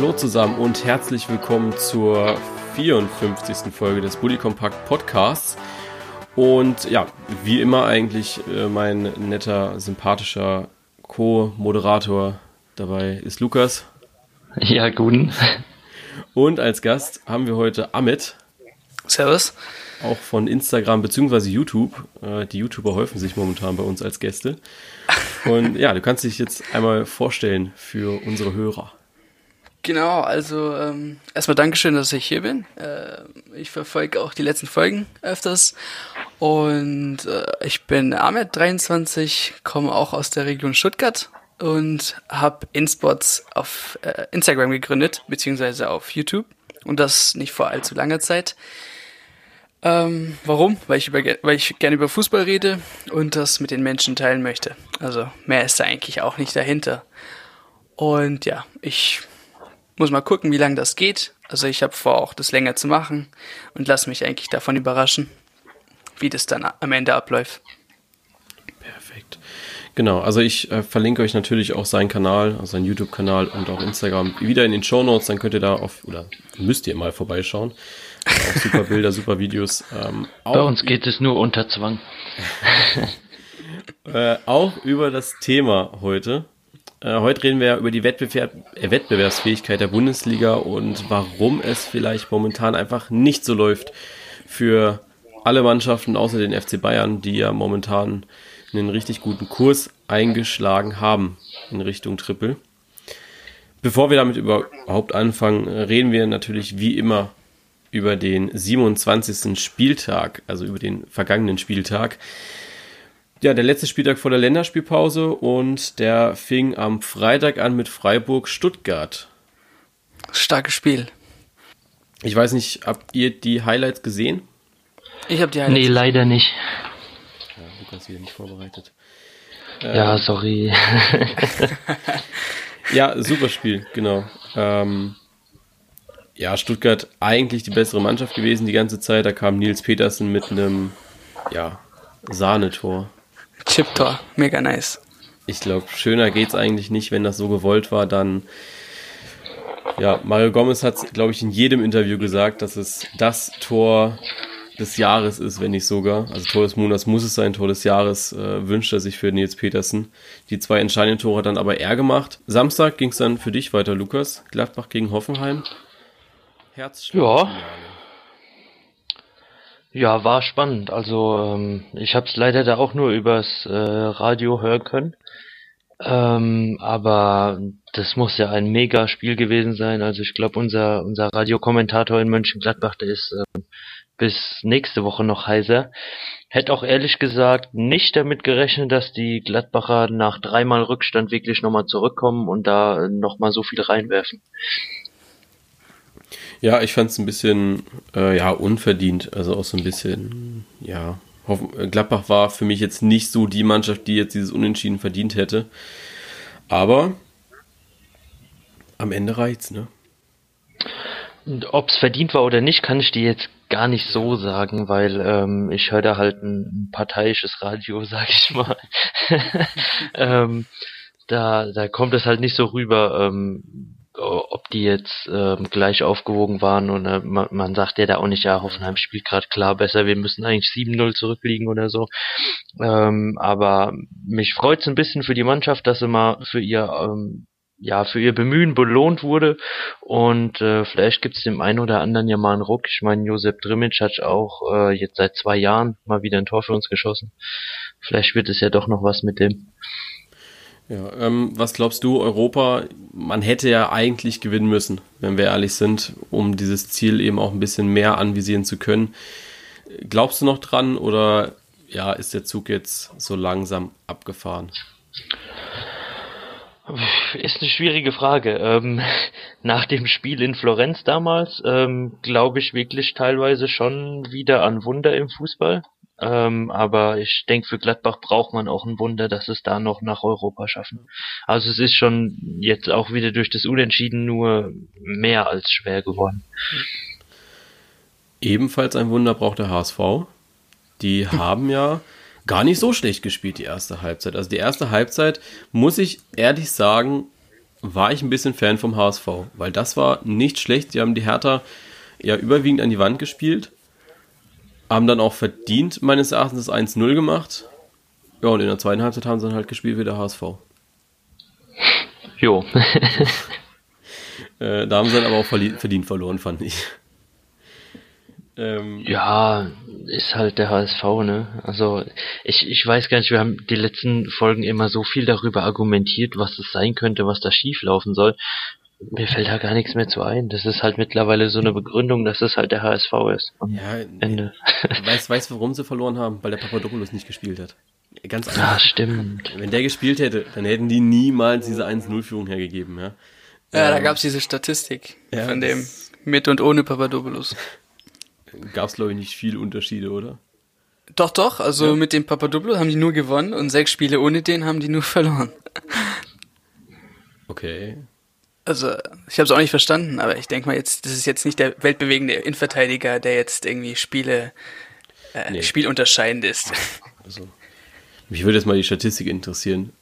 Hallo zusammen und herzlich willkommen zur 54. Folge des Bully Compact Podcasts. Und ja, wie immer eigentlich äh, mein netter, sympathischer Co-Moderator dabei ist Lukas. Ja, guten. Und als Gast haben wir heute Amit. Servus. Auch von Instagram bzw. YouTube. Äh, die YouTuber häufen sich momentan bei uns als Gäste. Und ja, du kannst dich jetzt einmal vorstellen für unsere Hörer. Genau, also ähm, erstmal Dankeschön, dass ich hier bin. Äh, ich verfolge auch die letzten Folgen öfters. Und äh, ich bin Ahmed, 23, komme auch aus der Region Stuttgart und habe InSpots auf äh, Instagram gegründet, beziehungsweise auf YouTube. Und das nicht vor allzu langer Zeit. Ähm, warum? Weil ich, über, weil ich gerne über Fußball rede und das mit den Menschen teilen möchte. Also mehr ist da eigentlich auch nicht dahinter. Und ja, ich muss mal gucken, wie lange das geht. Also ich habe vor, auch das länger zu machen und lasse mich eigentlich davon überraschen, wie das dann am Ende abläuft. Perfekt. Genau, also ich äh, verlinke euch natürlich auch seinen Kanal, also seinen YouTube-Kanal und auch Instagram wieder in den Show Notes. Dann könnt ihr da auf, oder müsst ihr mal vorbeischauen. Auch super Bilder, super Videos. Ähm, Bei uns geht es nur unter Zwang. äh, auch über das Thema heute. Äh, heute reden wir über die Wettbewerb äh, Wettbewerbsfähigkeit der Bundesliga und warum es vielleicht momentan einfach nicht so läuft für alle Mannschaften außer den FC Bayern, die ja momentan einen richtig guten Kurs eingeschlagen haben in Richtung Triple. Bevor wir damit überhaupt anfangen, reden wir natürlich wie immer über den 27. Spieltag, also über den vergangenen Spieltag. Ja, der letzte Spieltag vor der Länderspielpause und der fing am Freitag an mit Freiburg-Stuttgart. Starkes Spiel. Ich weiß nicht, habt ihr die Highlights gesehen? Ich habe die Highlights. Nee, leider nicht. Ja, Lukas wieder nicht vorbereitet. Ja, ähm, sorry. ja, super Spiel, genau. Ähm, ja, Stuttgart eigentlich die bessere Mannschaft gewesen die ganze Zeit. Da kam Nils Petersen mit einem, ja, Sahnetor. Chip-Tor, mega nice. Ich glaube, schöner geht's eigentlich nicht, wenn das so gewollt war, dann ja, Mario Gomez hat, glaube ich, in jedem Interview gesagt, dass es das Tor des Jahres ist, wenn nicht sogar. Also Tor des Monats muss es sein, Tor des Jahres äh, wünscht er sich für Nils Petersen. Die zwei entscheidenden Tore hat dann aber er gemacht. Samstag ging es dann für dich weiter, Lukas. Gladbach gegen Hoffenheim. Herzschlag. Ja. Ja, war spannend. Also ähm, ich habe es leider da auch nur übers äh, Radio hören können. Ähm, aber das muss ja ein mega Spiel gewesen sein. Also ich glaube, unser unser Radiokommentator in Mönchengladbach, der ist äh, bis nächste Woche noch heiser. Hätte auch ehrlich gesagt nicht damit gerechnet, dass die Gladbacher nach dreimal Rückstand wirklich nochmal zurückkommen und da nochmal so viel reinwerfen. Ja, ich fand es ein bisschen äh, ja, unverdient. Also auch so ein bisschen, ja. Gladbach war für mich jetzt nicht so die Mannschaft, die jetzt dieses Unentschieden verdient hätte. Aber am Ende reicht's, ne? Ob es verdient war oder nicht, kann ich dir jetzt gar nicht so sagen, weil ähm, ich höre da halt ein, parteiisches Radio, sag ich mal. ähm, da, da kommt es halt nicht so rüber, ähm, ob die jetzt ähm, gleich aufgewogen waren und äh, man, man sagt ja da auch nicht, ja, Hoffenheim spielt gerade klar besser, wir müssen eigentlich 7-0 zurückliegen oder so. Ähm, aber mich freut's ein bisschen für die Mannschaft, dass sie mal für ihr ähm, ja, für ihr Bemühen belohnt wurde und äh, vielleicht gibt's dem einen oder anderen ja mal einen Ruck. Ich meine, Josep Drimic hat auch äh, jetzt seit zwei Jahren mal wieder ein Tor für uns geschossen. Vielleicht wird es ja doch noch was mit dem. Ja, ähm, was glaubst du, Europa, man hätte ja eigentlich gewinnen müssen, wenn wir ehrlich sind, um dieses Ziel eben auch ein bisschen mehr anvisieren zu können. Glaubst du noch dran oder ja, ist der Zug jetzt so langsam abgefahren? Ist eine schwierige Frage. Ähm, nach dem Spiel in Florenz damals ähm, glaube ich wirklich teilweise schon wieder an Wunder im Fußball. Ähm, aber ich denke, für Gladbach braucht man auch ein Wunder, dass es da noch nach Europa schaffen. Also es ist schon jetzt auch wieder durch das Unentschieden nur mehr als schwer geworden. Ebenfalls ein Wunder braucht der HSV. Die haben ja gar nicht so schlecht gespielt, die erste Halbzeit. Also die erste Halbzeit, muss ich ehrlich sagen, war ich ein bisschen Fan vom HSV, weil das war nicht schlecht. Sie haben die Hertha ja überwiegend an die Wand gespielt, haben dann auch verdient meines Erachtens das 1-0 gemacht. Ja, und in der zweiten Halbzeit haben sie dann halt gespielt wie der HSV. Jo. äh, da haben sie dann aber auch verdient verloren, fand ich. Ähm, ja, ist halt der HSV, ne? Also ich, ich weiß gar nicht, wir haben die letzten Folgen immer so viel darüber argumentiert, was das sein könnte, was da schief laufen soll. Mir fällt da gar nichts mehr zu ein. Das ist halt mittlerweile so eine Begründung, dass es halt der HSV ist. Und ja, Ende. Weißt, weißt warum sie verloren haben? Weil der Papadopoulos nicht gespielt hat. Ganz einfach. Ja, stimmt. Wenn der gespielt hätte, dann hätten die niemals diese 1-0-Führung hergegeben, ja. Ja, ähm, da gab's diese Statistik ja, von dem mit und ohne Papadopoulos gab es, glaube ich, nicht viele Unterschiede, oder? Doch, doch. Also ja. mit dem Papadopoulos haben die nur gewonnen und sechs Spiele ohne den haben die nur verloren. Okay. Also, ich habe es auch nicht verstanden, aber ich denke mal jetzt, das ist jetzt nicht der weltbewegende Innenverteidiger, der jetzt irgendwie Spiele, äh, nee. spielunterscheidend ist. Also, mich würde jetzt mal die Statistik interessieren,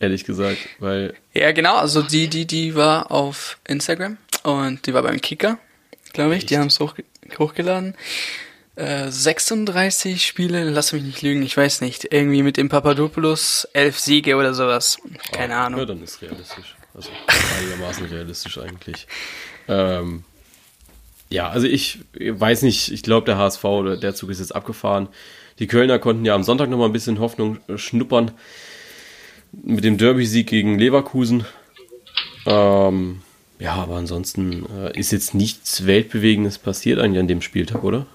ehrlich gesagt, weil. Ja, genau, also die, die, die war auf Instagram und die war beim Kicker, glaube ich. Echt? Die haben es hoch, hochgeladen. Äh, 36 Spiele, lass mich nicht lügen, ich weiß nicht. Irgendwie mit dem Papadopoulos elf Siege oder sowas. Keine oh, Ahnung. Ja, dann ist realistisch. Also einigermaßen realistisch eigentlich. Ähm, ja, also ich weiß nicht, ich glaube, der HSV oder der Zug ist jetzt abgefahren. Die Kölner konnten ja am Sonntag nochmal ein bisschen Hoffnung schnuppern mit dem Derby-Sieg gegen Leverkusen. Ähm, ja, aber ansonsten äh, ist jetzt nichts Weltbewegendes passiert eigentlich an dem Spieltag, oder?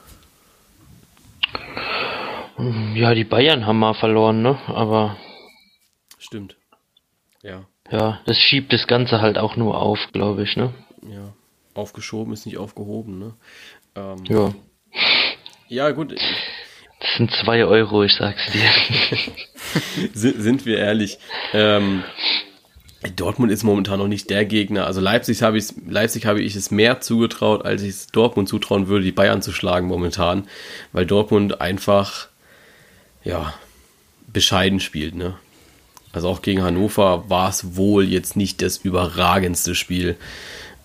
Ja, die Bayern haben mal verloren, ne? Aber. Stimmt. Ja. Ja, das schiebt das Ganze halt auch nur auf, glaube ich, ne? Ja. Aufgeschoben ist nicht aufgehoben, ne? Ähm, ja. Ja, gut. Das sind zwei Euro, ich sag's dir. sind wir ehrlich. Ähm, Dortmund ist momentan noch nicht der Gegner. Also Leipzig habe ich, Leipzig habe ich es mehr zugetraut, als ich es Dortmund zutrauen würde, die Bayern zu schlagen momentan, weil Dortmund einfach, ja, bescheiden spielt, ne? Also auch gegen Hannover war es wohl jetzt nicht das überragendste Spiel.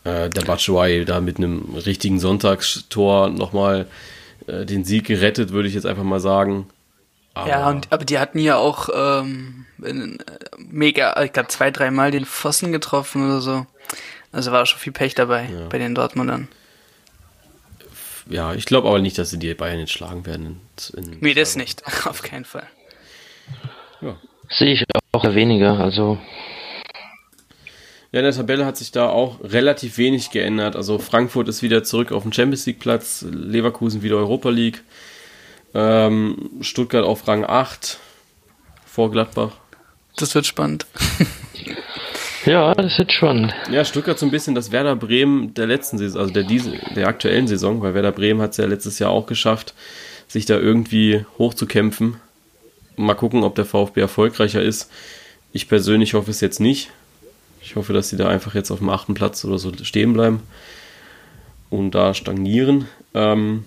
Äh, der Batshuayi da mit einem richtigen Sonntagstor nochmal äh, den Sieg gerettet, würde ich jetzt einfach mal sagen. Aber ja, und, aber die hatten ja auch ähm, mega, ich glaube zwei, dreimal den Pfosten getroffen oder so. Also war schon viel Pech dabei ja. bei den Dortmundern. Ja, ich glaube aber nicht, dass sie die Bayern jetzt schlagen werden. In, in nee, das nicht. Auf keinen Fall. Ja. Sehe ich auch weniger, also. Ja, in der Tabelle hat sich da auch relativ wenig geändert. Also Frankfurt ist wieder zurück auf dem Champions League Platz, Leverkusen wieder Europa League. Ähm, Stuttgart auf Rang 8 vor Gladbach. Das wird spannend. ja, das wird spannend. Ja, Stuttgart so ein bisschen das Werder Bremen der letzten Saison, also der, diese, der aktuellen Saison, weil Werder Bremen hat es ja letztes Jahr auch geschafft, sich da irgendwie hochzukämpfen. Mal gucken, ob der VfB erfolgreicher ist. Ich persönlich hoffe es jetzt nicht. Ich hoffe, dass sie da einfach jetzt auf dem achten Platz oder so stehen bleiben und da stagnieren. Ähm,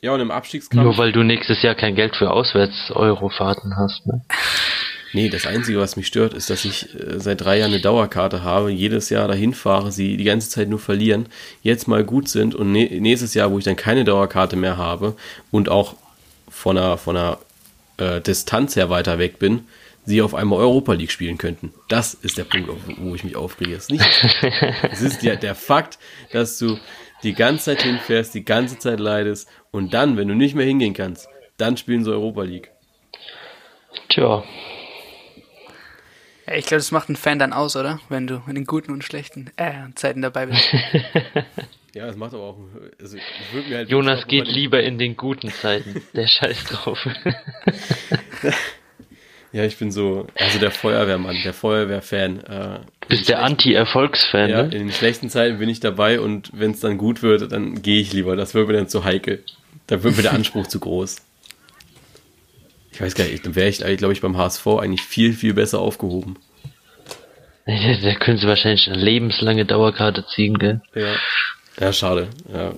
ja, und im Abstiegskampf. Nur weil du nächstes Jahr kein Geld für Auswärts-Eurofahrten hast, ne? Nee, das Einzige, was mich stört, ist, dass ich äh, seit drei Jahren eine Dauerkarte habe, jedes Jahr dahin fahre, sie die ganze Zeit nur verlieren, jetzt mal gut sind und nächstes Jahr, wo ich dann keine Dauerkarte mehr habe und auch von einer, von einer äh, Distanz her weiter weg bin, sie auf einmal Europa League spielen könnten. Das ist der Punkt, wo ich mich aufrege. Es ist, nicht, es ist ja der Fakt, dass du die ganze Zeit hinfährst, die ganze Zeit leidest und dann, wenn du nicht mehr hingehen kannst, dann spielen sie Europa League. Tja. Ja, ich glaube, das macht einen Fan dann aus, oder? Wenn du in den guten und schlechten äh, Zeiten dabei bist. ja, das macht aber auch. Also, halt Jonas geht lieber in den guten Zeiten. Der Scheiß drauf. ja, ich bin so, also der Feuerwehrmann, der Feuerwehrfan. Äh, Bist der Anti-Erfolgsfan, ja, ne? In den schlechten Zeiten bin ich dabei und wenn es dann gut wird, dann gehe ich lieber. Das wird mir dann zu heikel. Da wird mir der Anspruch zu groß. Ich weiß gar nicht, dann wäre ich, glaube ich, beim HSV eigentlich viel, viel besser aufgehoben. Da können sie wahrscheinlich eine lebenslange Dauerkarte ziehen, gell? Ja. Ja, schade. Ja.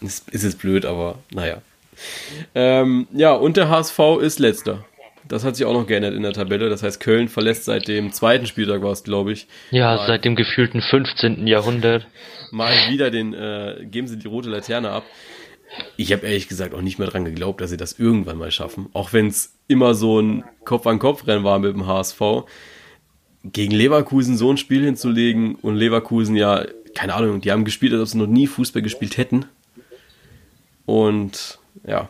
Ist, ist jetzt blöd, aber naja. Ähm, ja, und der HSV ist letzter. das hat sich auch noch geändert in der Tabelle. Das heißt, Köln verlässt seit dem zweiten Spieltag war es, glaube ich. Ja, mal, seit dem gefühlten 15. Jahrhundert. Mal wieder den, äh, geben sie die rote Laterne ab. Ich habe ehrlich gesagt auch nicht mehr dran geglaubt, dass sie das irgendwann mal schaffen. Auch wenn es immer so ein Kopf-an-Kopf-Rennen war mit dem HSV. Gegen Leverkusen so ein Spiel hinzulegen und Leverkusen ja, keine Ahnung, die haben gespielt, als ob sie noch nie Fußball gespielt hätten. Und ja,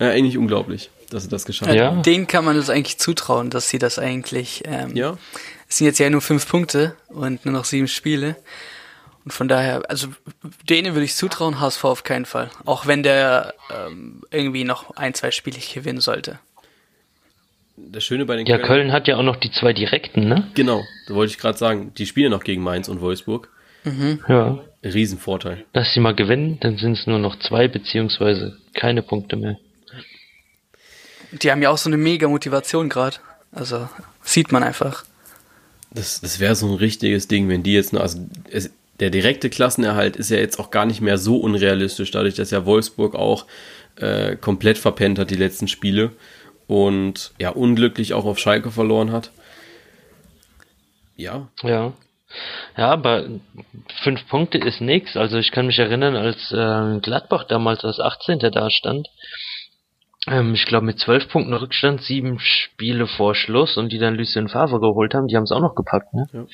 ja eigentlich unglaublich, dass sie das geschafft ja. haben. Denen kann man das eigentlich zutrauen, dass sie das eigentlich. Ähm, ja. Es sind jetzt ja nur fünf Punkte und nur noch sieben Spiele. Und von daher, also denen würde ich zutrauen, HSV auf keinen Fall. Auch wenn der ähm, irgendwie noch ein, zwei Spiele gewinnen sollte. Das Schöne bei den Ja, Köln, Köln hat ja auch noch die zwei direkten, ne? Genau, da wollte ich gerade sagen. Die spielen noch gegen Mainz und Wolfsburg. Mhm. Ja. Riesenvorteil. Lass sie mal gewinnen, dann sind es nur noch zwei beziehungsweise keine Punkte mehr. Die haben ja auch so eine mega Motivation gerade. Also sieht man einfach. Das, das wäre so ein richtiges Ding, wenn die jetzt nur, also es, der direkte Klassenerhalt ist ja jetzt auch gar nicht mehr so unrealistisch, dadurch, dass ja Wolfsburg auch äh, komplett verpennt hat die letzten Spiele und ja unglücklich auch auf Schalke verloren hat. Ja. Ja. Ja, aber fünf Punkte ist nichts. Also ich kann mich erinnern, als äh, Gladbach damals als 18. da stand, ähm, ich glaube mit zwölf Punkten Rückstand, sieben Spiele vor Schluss und die dann Lucien Favre geholt haben, die haben es auch noch gepackt. Ne? Ja.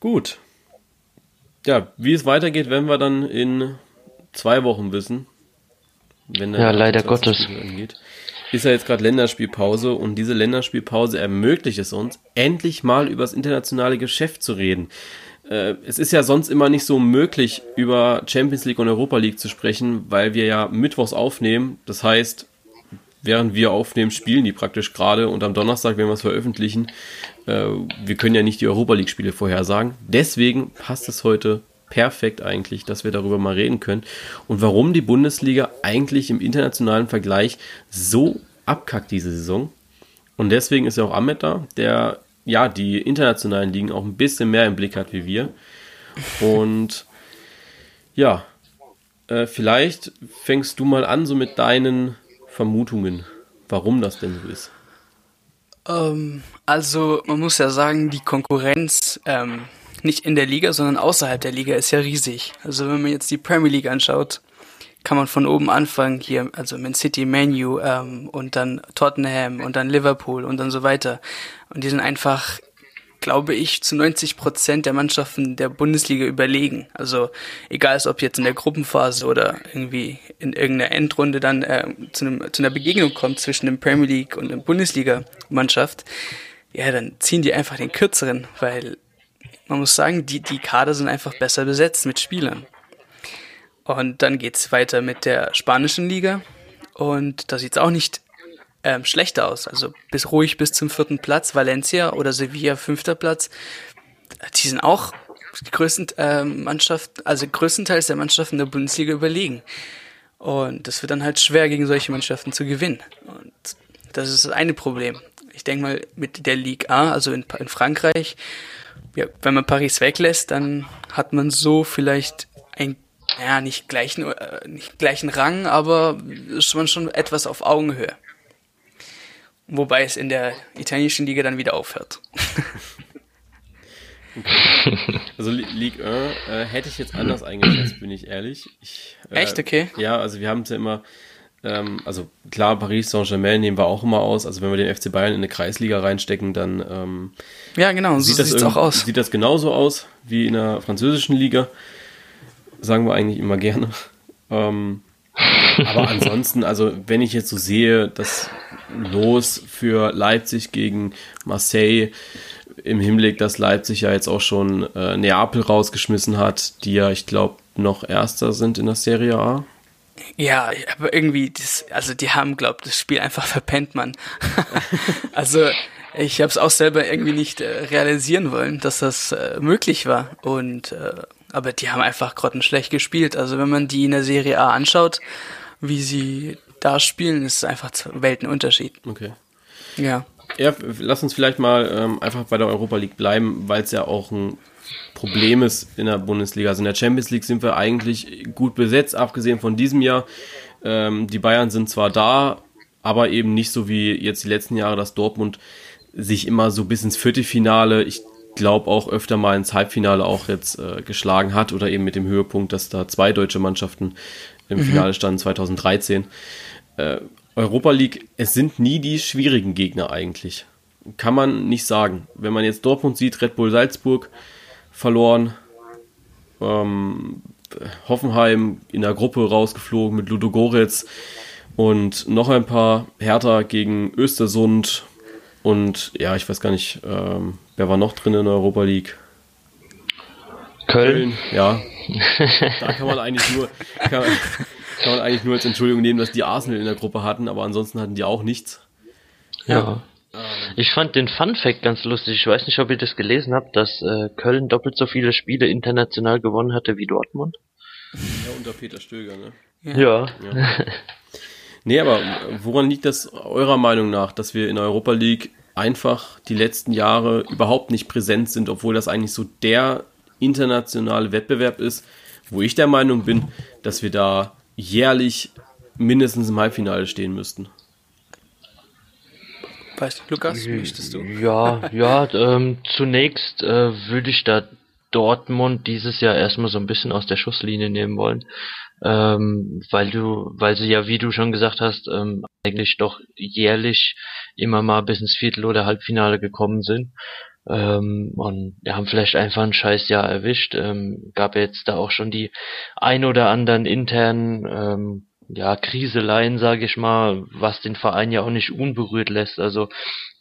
Gut. Ja, wie es weitergeht, werden wir dann in zwei Wochen wissen. Wenn ja, leider Gottes. Angeht ist ja jetzt gerade Länderspielpause und diese Länderspielpause ermöglicht es uns, endlich mal über das internationale Geschäft zu reden. Äh, es ist ja sonst immer nicht so möglich, über Champions League und Europa League zu sprechen, weil wir ja mittwochs aufnehmen. Das heißt, während wir aufnehmen, spielen die praktisch gerade und am Donnerstag, wenn wir es veröffentlichen, äh, wir können ja nicht die Europa League Spiele vorhersagen. Deswegen passt es heute perfekt eigentlich, dass wir darüber mal reden können und warum die Bundesliga eigentlich im internationalen Vergleich so abkackt diese Saison. Und deswegen ist ja auch Ahmed da, der ja die internationalen Ligen auch ein bisschen mehr im Blick hat wie wir. Und ja, äh, vielleicht fängst du mal an so mit deinen Vermutungen, warum das denn so ist. Ähm, also man muss ja sagen, die Konkurrenz ähm, nicht in der Liga, sondern außerhalb der Liga ist ja riesig. Also wenn man jetzt die Premier League anschaut, kann man von oben anfangen hier, also Man City, Manu ähm, und dann Tottenham und dann Liverpool und dann so weiter. Und die sind einfach, glaube ich, zu 90 Prozent der Mannschaften der Bundesliga überlegen. Also egal, ob jetzt in der Gruppenphase oder irgendwie in irgendeiner Endrunde dann äh, zu, einem, zu einer Begegnung kommt zwischen dem Premier League und der Bundesliga-Mannschaft, ja, dann ziehen die einfach den kürzeren, weil man muss sagen, die, die Kader sind einfach besser besetzt mit Spielern. Und dann geht's weiter mit der spanischen Liga. Und da sieht's auch nicht ähm, schlechter aus. Also bis ruhig bis zum vierten Platz. Valencia oder Sevilla fünfter Platz. Die sind auch die größten ähm, Mannschaften, also größtenteils der Mannschaften der Bundesliga überlegen. Und das wird dann halt schwer, gegen solche Mannschaften zu gewinnen. Und das ist das eine Problem. Ich denke mal, mit der Ligue A, also in, in Frankreich, ja, wenn man Paris weglässt, dann hat man so vielleicht ein ja, nicht gleichen, äh, nicht gleichen Rang, aber ist man schon etwas auf Augenhöhe. Wobei es in der italienischen Liga dann wieder aufhört. Okay. Also Ligue 1 äh, hätte ich jetzt anders eingeschätzt, bin ich ehrlich. Ich, äh, Echt, okay? Ja, also wir haben es ja immer ähm, also klar, Paris Saint-Germain nehmen wir auch immer aus. Also wenn wir den FC Bayern in eine Kreisliga reinstecken, dann ähm, ja genau, sieht so das auch aus. Sieht das genauso aus wie in der französischen Liga. Sagen wir eigentlich immer gerne. Ähm, aber ansonsten, also wenn ich jetzt so sehe, das Los für Leipzig gegen Marseille im Hinblick, dass Leipzig ja jetzt auch schon äh, Neapel rausgeschmissen hat, die ja, ich glaube, noch Erster sind in der Serie A. Ja, aber irgendwie, das, also die haben, glaube das Spiel einfach verpennt, man. also ich habe es auch selber irgendwie nicht äh, realisieren wollen, dass das äh, möglich war. Und äh, aber die haben einfach grottenschlecht gespielt. Also wenn man die in der Serie A anschaut, wie sie da spielen, ist es einfach ein Weltenunterschied. Okay. Ja. Ja, lass uns vielleicht mal ähm, einfach bei der Europa League bleiben, weil es ja auch ein Problem ist in der Bundesliga. Also in der Champions League sind wir eigentlich gut besetzt, abgesehen von diesem Jahr. Ähm, die Bayern sind zwar da, aber eben nicht so wie jetzt die letzten Jahre, dass Dortmund sich immer so bis ins Viertelfinale, ich glaube auch öfter mal ins Halbfinale auch jetzt äh, geschlagen hat oder eben mit dem Höhepunkt, dass da zwei deutsche Mannschaften im mhm. Finale standen 2013. Äh, Europa League, es sind nie die schwierigen Gegner eigentlich. Kann man nicht sagen. Wenn man jetzt Dortmund sieht, Red Bull Salzburg verloren, ähm, Hoffenheim in der Gruppe rausgeflogen mit Ludo Goretz und noch ein paar Hertha gegen Östersund und ja, ich weiß gar nicht, ähm, wer war noch drin in der Europa League? Köln. Köln ja. da kann man eigentlich nur kann, kann, man eigentlich nur als Entschuldigung nehmen, dass die Arsenal in der Gruppe hatten, aber ansonsten hatten die auch nichts. Ja. ja. Ich fand den Fun Fact ganz lustig. Ich weiß nicht, ob ihr das gelesen habt, dass äh, Köln doppelt so viele Spiele international gewonnen hatte wie Dortmund. Ja, unter Peter Stöger, ne? Ja. ja. Nee, aber woran liegt das eurer Meinung nach, dass wir in der Europa League einfach die letzten Jahre überhaupt nicht präsent sind, obwohl das eigentlich so der internationale Wettbewerb ist, wo ich der Meinung bin, dass wir da jährlich mindestens im Halbfinale stehen müssten. Weißt du, Lukas, möchtest du? Ja, ja, ähm, zunächst äh, würde ich da Dortmund dieses Jahr erstmal so ein bisschen aus der Schusslinie nehmen wollen ähm, weil du, weil sie ja, wie du schon gesagt hast, ähm, eigentlich doch jährlich immer mal bis ins Viertel- oder Halbfinale gekommen sind. Ähm, und wir haben vielleicht einfach ein scheiß Jahr erwischt. Ähm, gab jetzt da auch schon die ein oder anderen internen ähm, ja, Kriseleien, sage ich mal, was den Verein ja auch nicht unberührt lässt. Also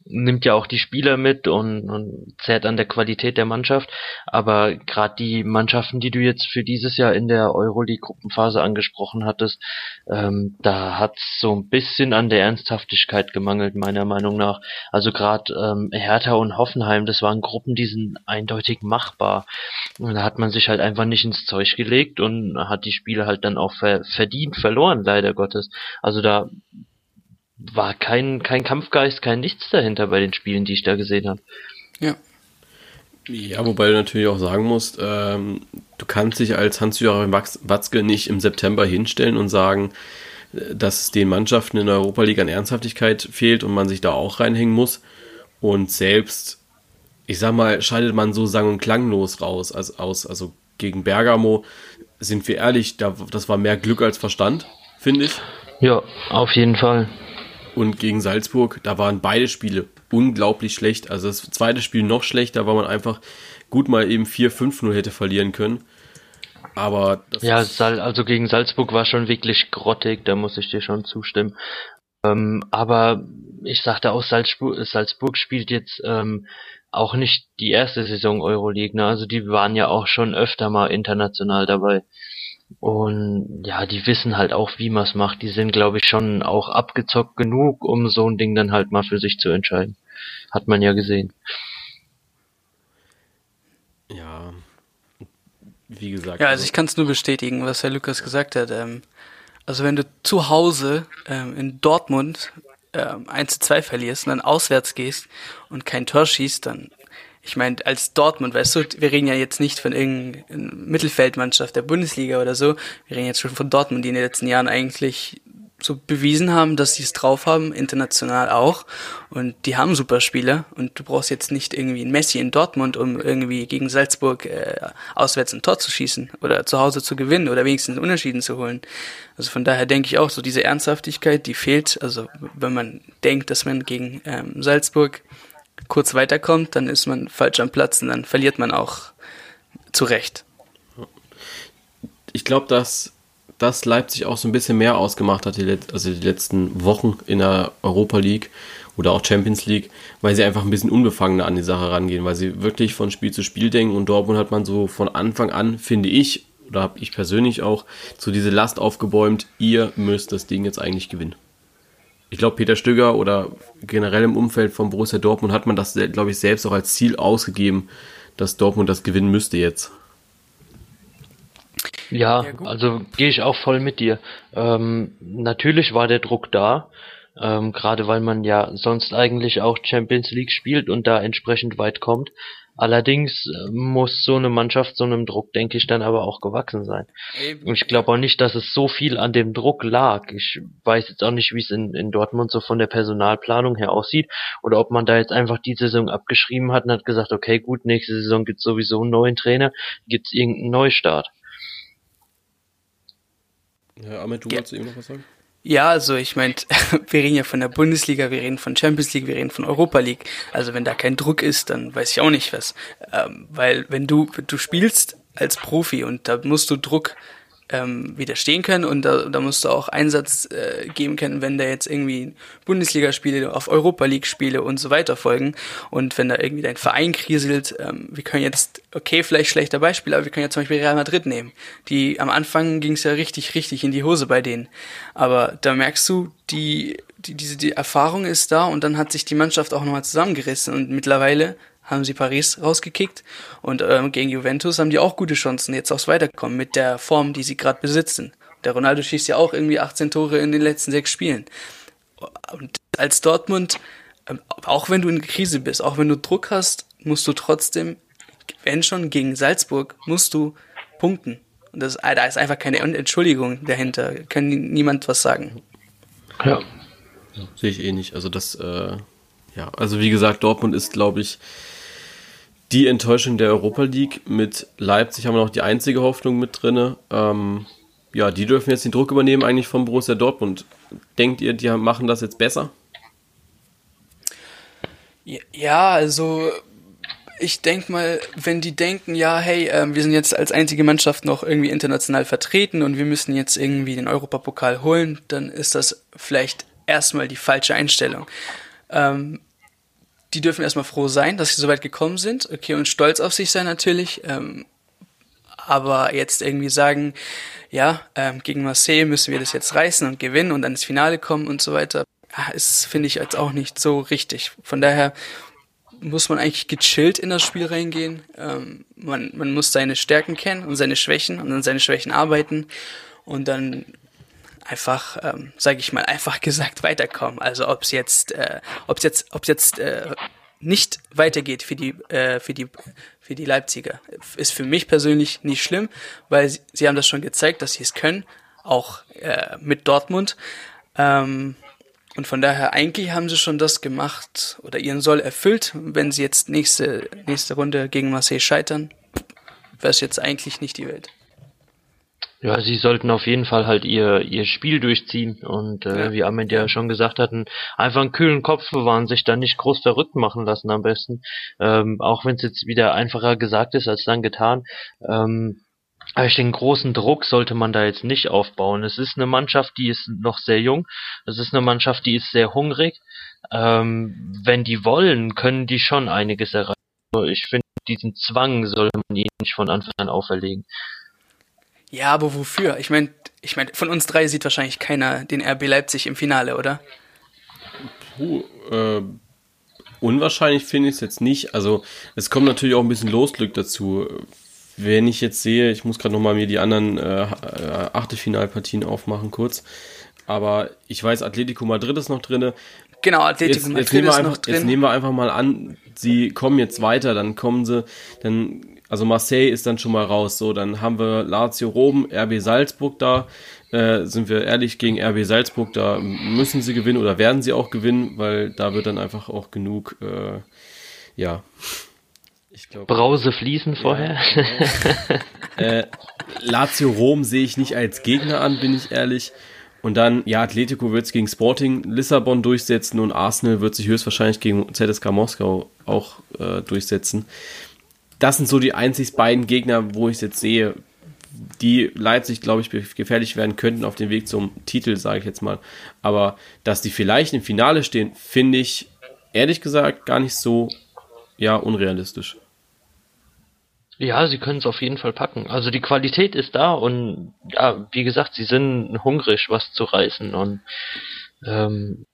nimmt ja auch die Spieler mit und, und zerrt an der Qualität der Mannschaft. Aber gerade die Mannschaften, die du jetzt für dieses Jahr in der Euroleague-Gruppenphase angesprochen hattest, ähm, da hat so ein bisschen an der Ernsthaftigkeit gemangelt, meiner Meinung nach. Also gerade ähm, Hertha und Hoffenheim, das waren Gruppen, die sind eindeutig machbar. Und da hat man sich halt einfach nicht ins Zeug gelegt und hat die Spiele halt dann auch ver verdient verloren, leider Gottes. Also da war kein, kein Kampfgeist, kein Nichts dahinter bei den Spielen, die ich da gesehen habe. Ja. Ja, wobei du natürlich auch sagen musst, ähm, du kannst dich als Hans-Jürgen Watzke nicht im September hinstellen und sagen, äh, dass es den Mannschaften in der Europa League an Ernsthaftigkeit fehlt und man sich da auch reinhängen muss. Und selbst, ich sag mal, scheidet man so sang- und klanglos raus, als, aus. Also gegen Bergamo, sind wir ehrlich, da, das war mehr Glück als Verstand, finde ich. Ja, auf jeden Fall. Und gegen Salzburg, da waren beide Spiele unglaublich schlecht. Also das zweite Spiel noch schlechter, weil man einfach gut mal eben 4-5-0 hätte verlieren können. Aber ja, also gegen Salzburg war schon wirklich grottig, da muss ich dir schon zustimmen. Ähm, aber ich sagte auch, Salzburg, Salzburg spielt jetzt ähm, auch nicht die erste Saison Euroleague, ne? Also die waren ja auch schon öfter mal international dabei. Und ja, die wissen halt auch, wie man es macht. Die sind, glaube ich, schon auch abgezockt genug, um so ein Ding dann halt mal für sich zu entscheiden. Hat man ja gesehen. Ja, wie gesagt. Ja, also, also ich kann es nur bestätigen, was Herr Lukas gesagt hat. Ähm, also wenn du zu Hause ähm, in Dortmund ähm, 1 zu 2 verlierst und dann auswärts gehst und kein Tor schießt, dann ich meine, als Dortmund, weißt du, wir reden ja jetzt nicht von irgendeiner Mittelfeldmannschaft der Bundesliga oder so, wir reden jetzt schon von Dortmund, die in den letzten Jahren eigentlich so bewiesen haben, dass sie es drauf haben, international auch. Und die haben super Spieler. Und du brauchst jetzt nicht irgendwie ein Messi in Dortmund, um irgendwie gegen Salzburg äh, auswärts ein Tor zu schießen oder zu Hause zu gewinnen oder wenigstens Unentschieden zu holen. Also von daher denke ich auch, so diese Ernsthaftigkeit, die fehlt. Also wenn man denkt, dass man gegen ähm, Salzburg kurz weiterkommt, dann ist man falsch am Platz und dann verliert man auch zu Recht. Ich glaube, dass das Leipzig auch so ein bisschen mehr ausgemacht hat, die, also die letzten Wochen in der Europa League oder auch Champions League, weil sie einfach ein bisschen unbefangener an die Sache rangehen, weil sie wirklich von Spiel zu Spiel denken und Dortmund hat man so von Anfang an, finde ich, oder habe ich persönlich auch, so diese Last aufgebäumt, ihr müsst das Ding jetzt eigentlich gewinnen ich glaube, Peter Stöger oder generell im Umfeld von Borussia Dortmund hat man das, glaube ich, selbst auch als Ziel ausgegeben, dass Dortmund das gewinnen müsste jetzt. Ja, also gehe ich auch voll mit dir. Ähm, natürlich war der Druck da, ähm, gerade weil man ja sonst eigentlich auch Champions League spielt und da entsprechend weit kommt. Allerdings äh, muss so eine Mannschaft so einem Druck, denke ich, dann aber auch gewachsen sein. Eben. Und ich glaube auch nicht, dass es so viel an dem Druck lag. Ich weiß jetzt auch nicht, wie es in, in Dortmund so von der Personalplanung her aussieht oder ob man da jetzt einfach die Saison abgeschrieben hat und hat gesagt, okay, gut, nächste Saison gibt es sowieso einen neuen Trainer, gibt es irgendeinen Neustart. Ja, Ahmed, du ja. wolltest eben noch was sagen? Ja, also ich meine, wir reden ja von der Bundesliga, wir reden von Champions League, wir reden von Europa League. Also wenn da kein Druck ist, dann weiß ich auch nicht was. Ähm, weil wenn du, du spielst als Profi und da musst du Druck ähm, widerstehen können und da, da musst du auch Einsatz äh, geben können, wenn da jetzt irgendwie Bundesligaspiele auf Europa League Spiele und so weiter folgen und wenn da irgendwie dein Verein kriselt, ähm, wir können jetzt, okay, vielleicht schlechter Beispiel, aber wir können ja zum Beispiel Real Madrid nehmen. Die am Anfang ging es ja richtig, richtig in die Hose bei denen. Aber da merkst du, die, die, diese die Erfahrung ist da und dann hat sich die Mannschaft auch nochmal zusammengerissen und mittlerweile haben sie Paris rausgekickt und ähm, gegen Juventus haben die auch gute Chancen, jetzt aufs Weiterkommen mit der Form, die sie gerade besitzen. Der Ronaldo schießt ja auch irgendwie 18 Tore in den letzten sechs Spielen. Und als Dortmund, ähm, auch wenn du in Krise bist, auch wenn du Druck hast, musst du trotzdem, wenn schon gegen Salzburg, musst du punkten. Und das, da ist einfach keine Entschuldigung dahinter. Kann niemand was sagen. Ja. ja sehe ich eh nicht. Also das, äh, ja, also wie gesagt, Dortmund ist, glaube ich, die Enttäuschung der Europa League. Mit Leipzig haben wir noch die einzige Hoffnung mit drin. Ähm, ja, die dürfen jetzt den Druck übernehmen eigentlich von Borussia Dortmund. Denkt ihr, die machen das jetzt besser? Ja, also ich denke mal, wenn die denken, ja, hey, äh, wir sind jetzt als einzige Mannschaft noch irgendwie international vertreten und wir müssen jetzt irgendwie den Europapokal holen, dann ist das vielleicht erstmal die falsche Einstellung. Ähm, die dürfen erstmal froh sein, dass sie so weit gekommen sind, okay, und stolz auf sich sein natürlich. Ähm, aber jetzt irgendwie sagen, ja, ähm, gegen Marseille müssen wir das jetzt reißen und gewinnen und dann ins Finale kommen und so weiter, ist, finde ich, jetzt auch nicht so richtig. Von daher muss man eigentlich gechillt in das Spiel reingehen. Ähm, man, man muss seine Stärken kennen und seine Schwächen und an seine Schwächen arbeiten und dann einfach, ähm, sage ich mal, einfach gesagt weiterkommen. Also ob es jetzt, äh, ob es jetzt, ob es jetzt äh, nicht weitergeht für die, äh, für die, für die Leipziger, ist für mich persönlich nicht schlimm, weil sie, sie haben das schon gezeigt, dass sie es können, auch äh, mit Dortmund. Ähm, und von daher eigentlich haben sie schon das gemacht oder ihren Soll erfüllt. Wenn sie jetzt nächste nächste Runde gegen Marseille scheitern, wäre es jetzt eigentlich nicht die Welt. Ja, sie sollten auf jeden Fall halt ihr ihr Spiel durchziehen und äh, ja. wie Ahmed ja schon gesagt hatten, einfach einen kühlen Kopf bewahren, sich da nicht groß verrückt machen lassen am besten. Ähm, auch wenn es jetzt wieder einfacher gesagt ist als dann getan. Ähm, aber ich denke, großen Druck sollte man da jetzt nicht aufbauen. Es ist eine Mannschaft, die ist noch sehr jung. Es ist eine Mannschaft, die ist sehr hungrig. Ähm, wenn die wollen, können die schon einiges erreichen. Ich finde, diesen Zwang sollte man ihnen nicht von Anfang an auferlegen. Ja, aber wofür? Ich meine, ich mein, von uns drei sieht wahrscheinlich keiner den RB Leipzig im Finale, oder? Puh, äh, unwahrscheinlich finde ich es jetzt nicht. Also es kommt natürlich auch ein bisschen Losglück dazu. Wenn ich jetzt sehe, ich muss gerade nochmal mir die anderen äh, äh, Achtelfinalpartien aufmachen kurz. Aber ich weiß, Atletico Madrid ist noch drin. Genau, Atletico jetzt, Madrid jetzt ist einfach, noch drin. Jetzt nehmen wir einfach mal an, sie kommen jetzt weiter, dann kommen sie, dann also Marseille ist dann schon mal raus. So, dann haben wir Lazio Rom, RB Salzburg da. Äh, sind wir ehrlich, gegen RB Salzburg, da müssen sie gewinnen oder werden sie auch gewinnen, weil da wird dann einfach auch genug, äh, ja. Ich glaub, Brause fließen vorher. Ja, äh, Lazio Rom sehe ich nicht als Gegner an, bin ich ehrlich. Und dann, ja, Atletico wird es gegen Sporting Lissabon durchsetzen und Arsenal wird sich höchstwahrscheinlich gegen ZSK Moskau auch äh, durchsetzen das sind so die einzig beiden Gegner, wo ich es jetzt sehe, die Leipzig, glaube ich, gefährlich werden könnten auf dem Weg zum Titel, sage ich jetzt mal. Aber dass die vielleicht im Finale stehen, finde ich ehrlich gesagt gar nicht so ja unrealistisch. Ja, sie können es auf jeden Fall packen. Also die Qualität ist da und ja, wie gesagt, sie sind hungrig, was zu reißen und ähm,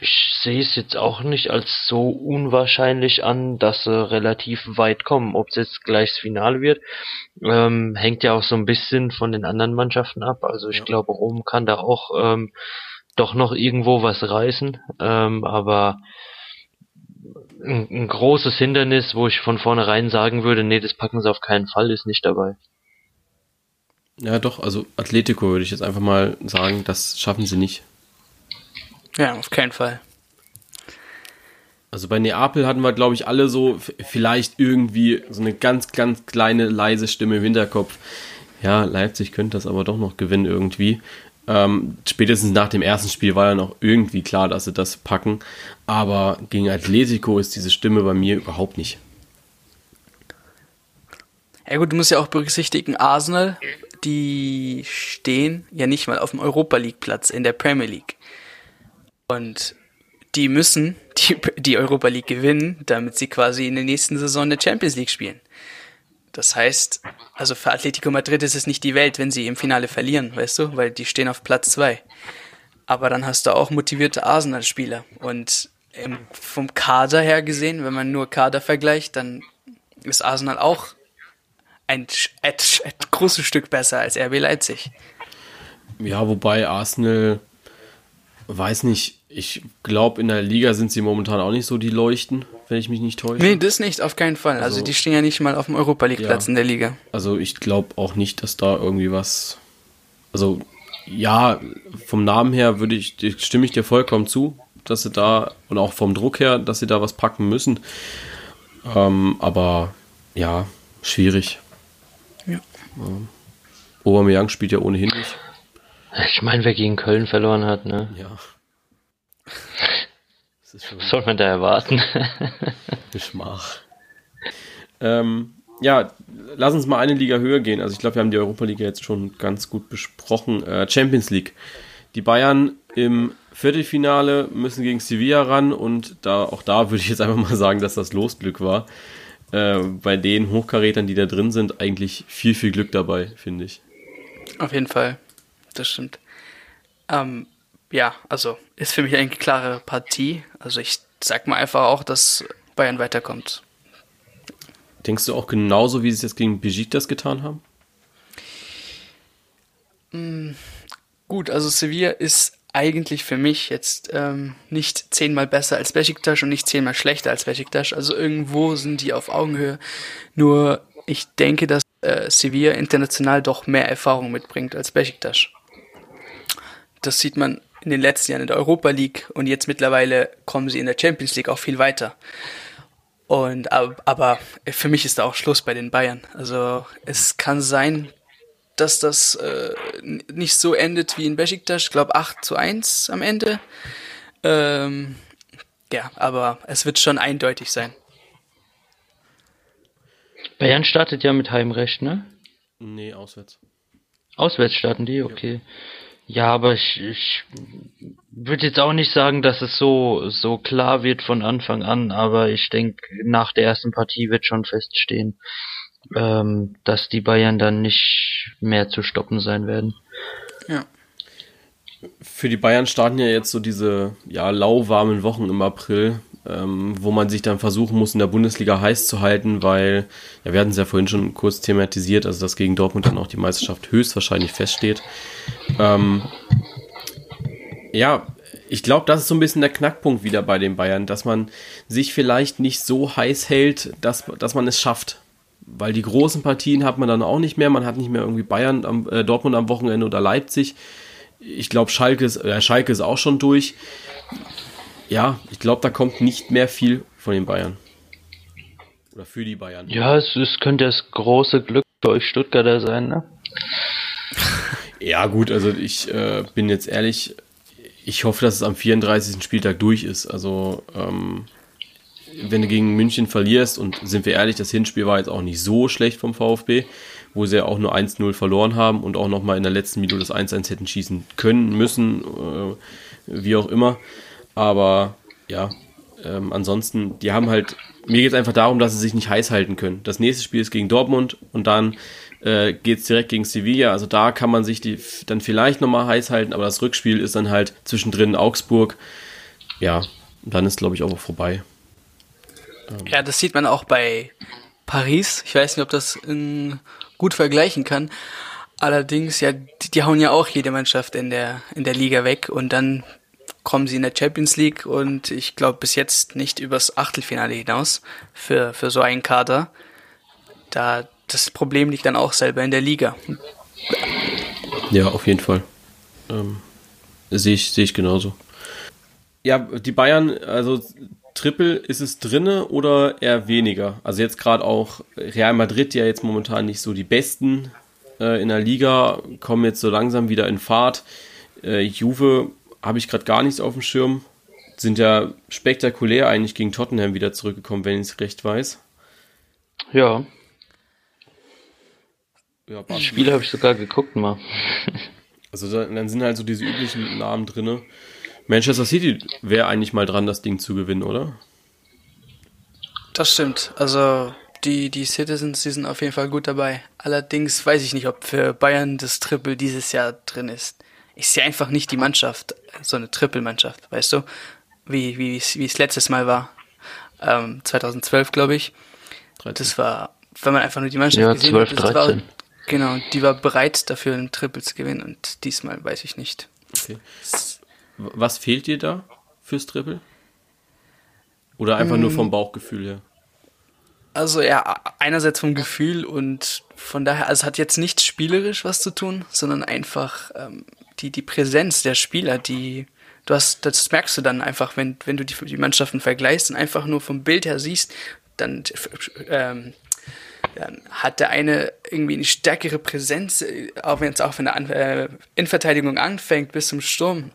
ich sehe es jetzt auch nicht als so unwahrscheinlich an, dass sie relativ weit kommen. Ob es jetzt gleich das Finale wird, ähm, hängt ja auch so ein bisschen von den anderen Mannschaften ab. Also ich ja. glaube, Rom kann da auch ähm, doch noch irgendwo was reißen. Ähm, aber ein, ein großes Hindernis, wo ich von vornherein sagen würde, nee, das packen sie auf keinen Fall, ist nicht dabei. Ja, doch, also Atletico würde ich jetzt einfach mal sagen, das schaffen sie nicht. Ja, auf keinen Fall. Also bei Neapel hatten wir, glaube ich, alle so vielleicht irgendwie so eine ganz, ganz kleine, leise Stimme im Hinterkopf. Ja, Leipzig könnte das aber doch noch gewinnen irgendwie. Ähm, spätestens nach dem ersten Spiel war ja noch irgendwie klar, dass sie das packen. Aber gegen Atletico ist diese Stimme bei mir überhaupt nicht. Ja gut, du musst ja auch berücksichtigen, Arsenal, die stehen ja nicht mal auf dem Europa League Platz in der Premier League. Und die müssen die, die Europa League gewinnen, damit sie quasi in der nächsten Saison eine Champions League spielen. Das heißt, also für Atletico Madrid ist es nicht die Welt, wenn sie im Finale verlieren, weißt du, weil die stehen auf Platz zwei. Aber dann hast du auch motivierte Arsenal-Spieler. Und vom Kader her gesehen, wenn man nur Kader vergleicht, dann ist Arsenal auch ein, ein, ein großes Stück besser als RB Leipzig. Ja, wobei Arsenal, weiß nicht, ich glaube, in der Liga sind sie momentan auch nicht so die Leuchten, wenn ich mich nicht täusche. Nee, das nicht, auf keinen Fall. Also, also die stehen ja nicht mal auf dem Europa League-Platz ja, in der Liga. Also ich glaube auch nicht, dass da irgendwie was. Also, ja, vom Namen her würde ich, stimme ich dir vollkommen zu, dass sie da, und auch vom Druck her, dass sie da was packen müssen. Ähm, aber ja, schwierig. Ja. Ähm, Aubameyang spielt ja ohnehin nicht. Ich meine, wer gegen Köln verloren hat, ne? Ja. Was soll man da erwarten? Geschmach. Ähm, ja, lass uns mal eine Liga höher gehen. Also ich glaube, wir haben die Europa League jetzt schon ganz gut besprochen. Äh, Champions League. Die Bayern im Viertelfinale müssen gegen Sevilla ran und da auch da würde ich jetzt einfach mal sagen, dass das Losglück war. Äh, bei den Hochkarätern, die da drin sind, eigentlich viel, viel Glück dabei, finde ich. Auf jeden Fall. Das stimmt. Ähm, ja, also ist für mich eine klare Partie. Also ich sag mal einfach auch, dass Bayern weiterkommt. Denkst du auch genauso, wie sie es jetzt gegen Besiktas getan haben? Mm, gut, also Sevilla ist eigentlich für mich jetzt ähm, nicht zehnmal besser als Besiktas und nicht zehnmal schlechter als Besiktas. Also irgendwo sind die auf Augenhöhe. Nur ich denke, dass äh, Sevilla international doch mehr Erfahrung mitbringt als Besiktas. Das sieht man in den letzten Jahren in der Europa League und jetzt mittlerweile kommen sie in der Champions League auch viel weiter. Und aber für mich ist da auch Schluss bei den Bayern. Also es kann sein, dass das äh, nicht so endet wie in Besiktas, ich glaube 8 zu 1 am Ende. Ähm, ja, aber es wird schon eindeutig sein. Bayern startet ja mit Heimrecht, ne? Nee, auswärts. Auswärts starten die, okay. Ja. Ja, aber ich, ich würde jetzt auch nicht sagen, dass es so, so klar wird von Anfang an, aber ich denke, nach der ersten Partie wird schon feststehen, ähm, dass die Bayern dann nicht mehr zu stoppen sein werden. Ja. Für die Bayern starten ja jetzt so diese ja, lauwarmen Wochen im April ähm, wo man sich dann versuchen muss, in der Bundesliga heiß zu halten, weil, ja, wir hatten es ja vorhin schon kurz thematisiert, also dass gegen Dortmund dann auch die Meisterschaft höchstwahrscheinlich feststeht. Ähm, ja, ich glaube, das ist so ein bisschen der Knackpunkt wieder bei den Bayern, dass man sich vielleicht nicht so heiß hält, dass, dass man es schafft. Weil die großen Partien hat man dann auch nicht mehr. Man hat nicht mehr irgendwie Bayern, am, äh, Dortmund am Wochenende oder Leipzig. Ich glaube, Schalke ist, äh, Schalke ist auch schon durch ja, ich glaube, da kommt nicht mehr viel von den Bayern. Oder für die Bayern. Ja, es, es könnte das große Glück für euch Stuttgarter sein, ne? ja, gut, also ich äh, bin jetzt ehrlich, ich hoffe, dass es am 34. Spieltag durch ist. Also, ähm, wenn du gegen München verlierst, und sind wir ehrlich, das Hinspiel war jetzt auch nicht so schlecht vom VfB, wo sie ja auch nur 1-0 verloren haben und auch nochmal in der letzten Minute das 1-1 hätten schießen können, müssen, äh, wie auch immer. Aber ja, ähm, ansonsten, die haben halt, mir geht es einfach darum, dass sie sich nicht heiß halten können. Das nächste Spiel ist gegen Dortmund und dann äh, geht es direkt gegen Sevilla. Also da kann man sich die dann vielleicht nochmal heiß halten, aber das Rückspiel ist dann halt zwischendrin Augsburg. Ja, dann ist glaube ich auch vorbei. Ähm. Ja, das sieht man auch bei Paris. Ich weiß nicht, ob das in, gut vergleichen kann. Allerdings, ja, die, die hauen ja auch jede Mannschaft in der, in der Liga weg und dann kommen sie in der Champions League und ich glaube bis jetzt nicht übers Achtelfinale hinaus für, für so einen Kader. Da das Problem liegt dann auch selber in der Liga. Ja, auf jeden Fall. Ähm, sehe ich, sehe ich genauso. Ja, die Bayern, also Triple, ist es drinne oder eher weniger? Also jetzt gerade auch Real Madrid, ja jetzt momentan nicht so die besten äh, in der Liga, kommen jetzt so langsam wieder in Fahrt. Äh, Juve habe ich gerade gar nichts auf dem Schirm. Sind ja spektakulär eigentlich gegen Tottenham wieder zurückgekommen, wenn ich es recht weiß. Ja. ja das Spiel habe ich sogar geguckt mal. also dann sind halt so diese üblichen Namen drinne. Manchester City wäre eigentlich mal dran, das Ding zu gewinnen, oder? Das stimmt. Also die, die Citizens, die sind auf jeden Fall gut dabei. Allerdings weiß ich nicht, ob für Bayern das Triple dieses Jahr drin ist. Ich sehe einfach nicht die Mannschaft, so eine Triple-Mannschaft, weißt du? Wie, wie, wie es letztes Mal war. Ähm, 2012, glaube ich. 13. Das war, wenn man einfach nur die Mannschaft ja, gesehen 12, hat, war, genau, die war bereit dafür, ein Triple zu gewinnen und diesmal weiß ich nicht. Okay. Was fehlt dir da fürs Triple? Oder einfach hm. nur vom Bauchgefühl her? Also ja, einerseits vom Gefühl und von daher, also es hat jetzt nicht spielerisch was zu tun, sondern einfach ähm, die, die Präsenz der Spieler, die du hast, das merkst du dann einfach, wenn, wenn du die, die Mannschaften vergleichst und einfach nur vom Bild her siehst, dann, ähm, dann hat der eine irgendwie eine stärkere Präsenz, äh, auch wenn es auch von der An äh, Innenverteidigung anfängt bis zum Sturm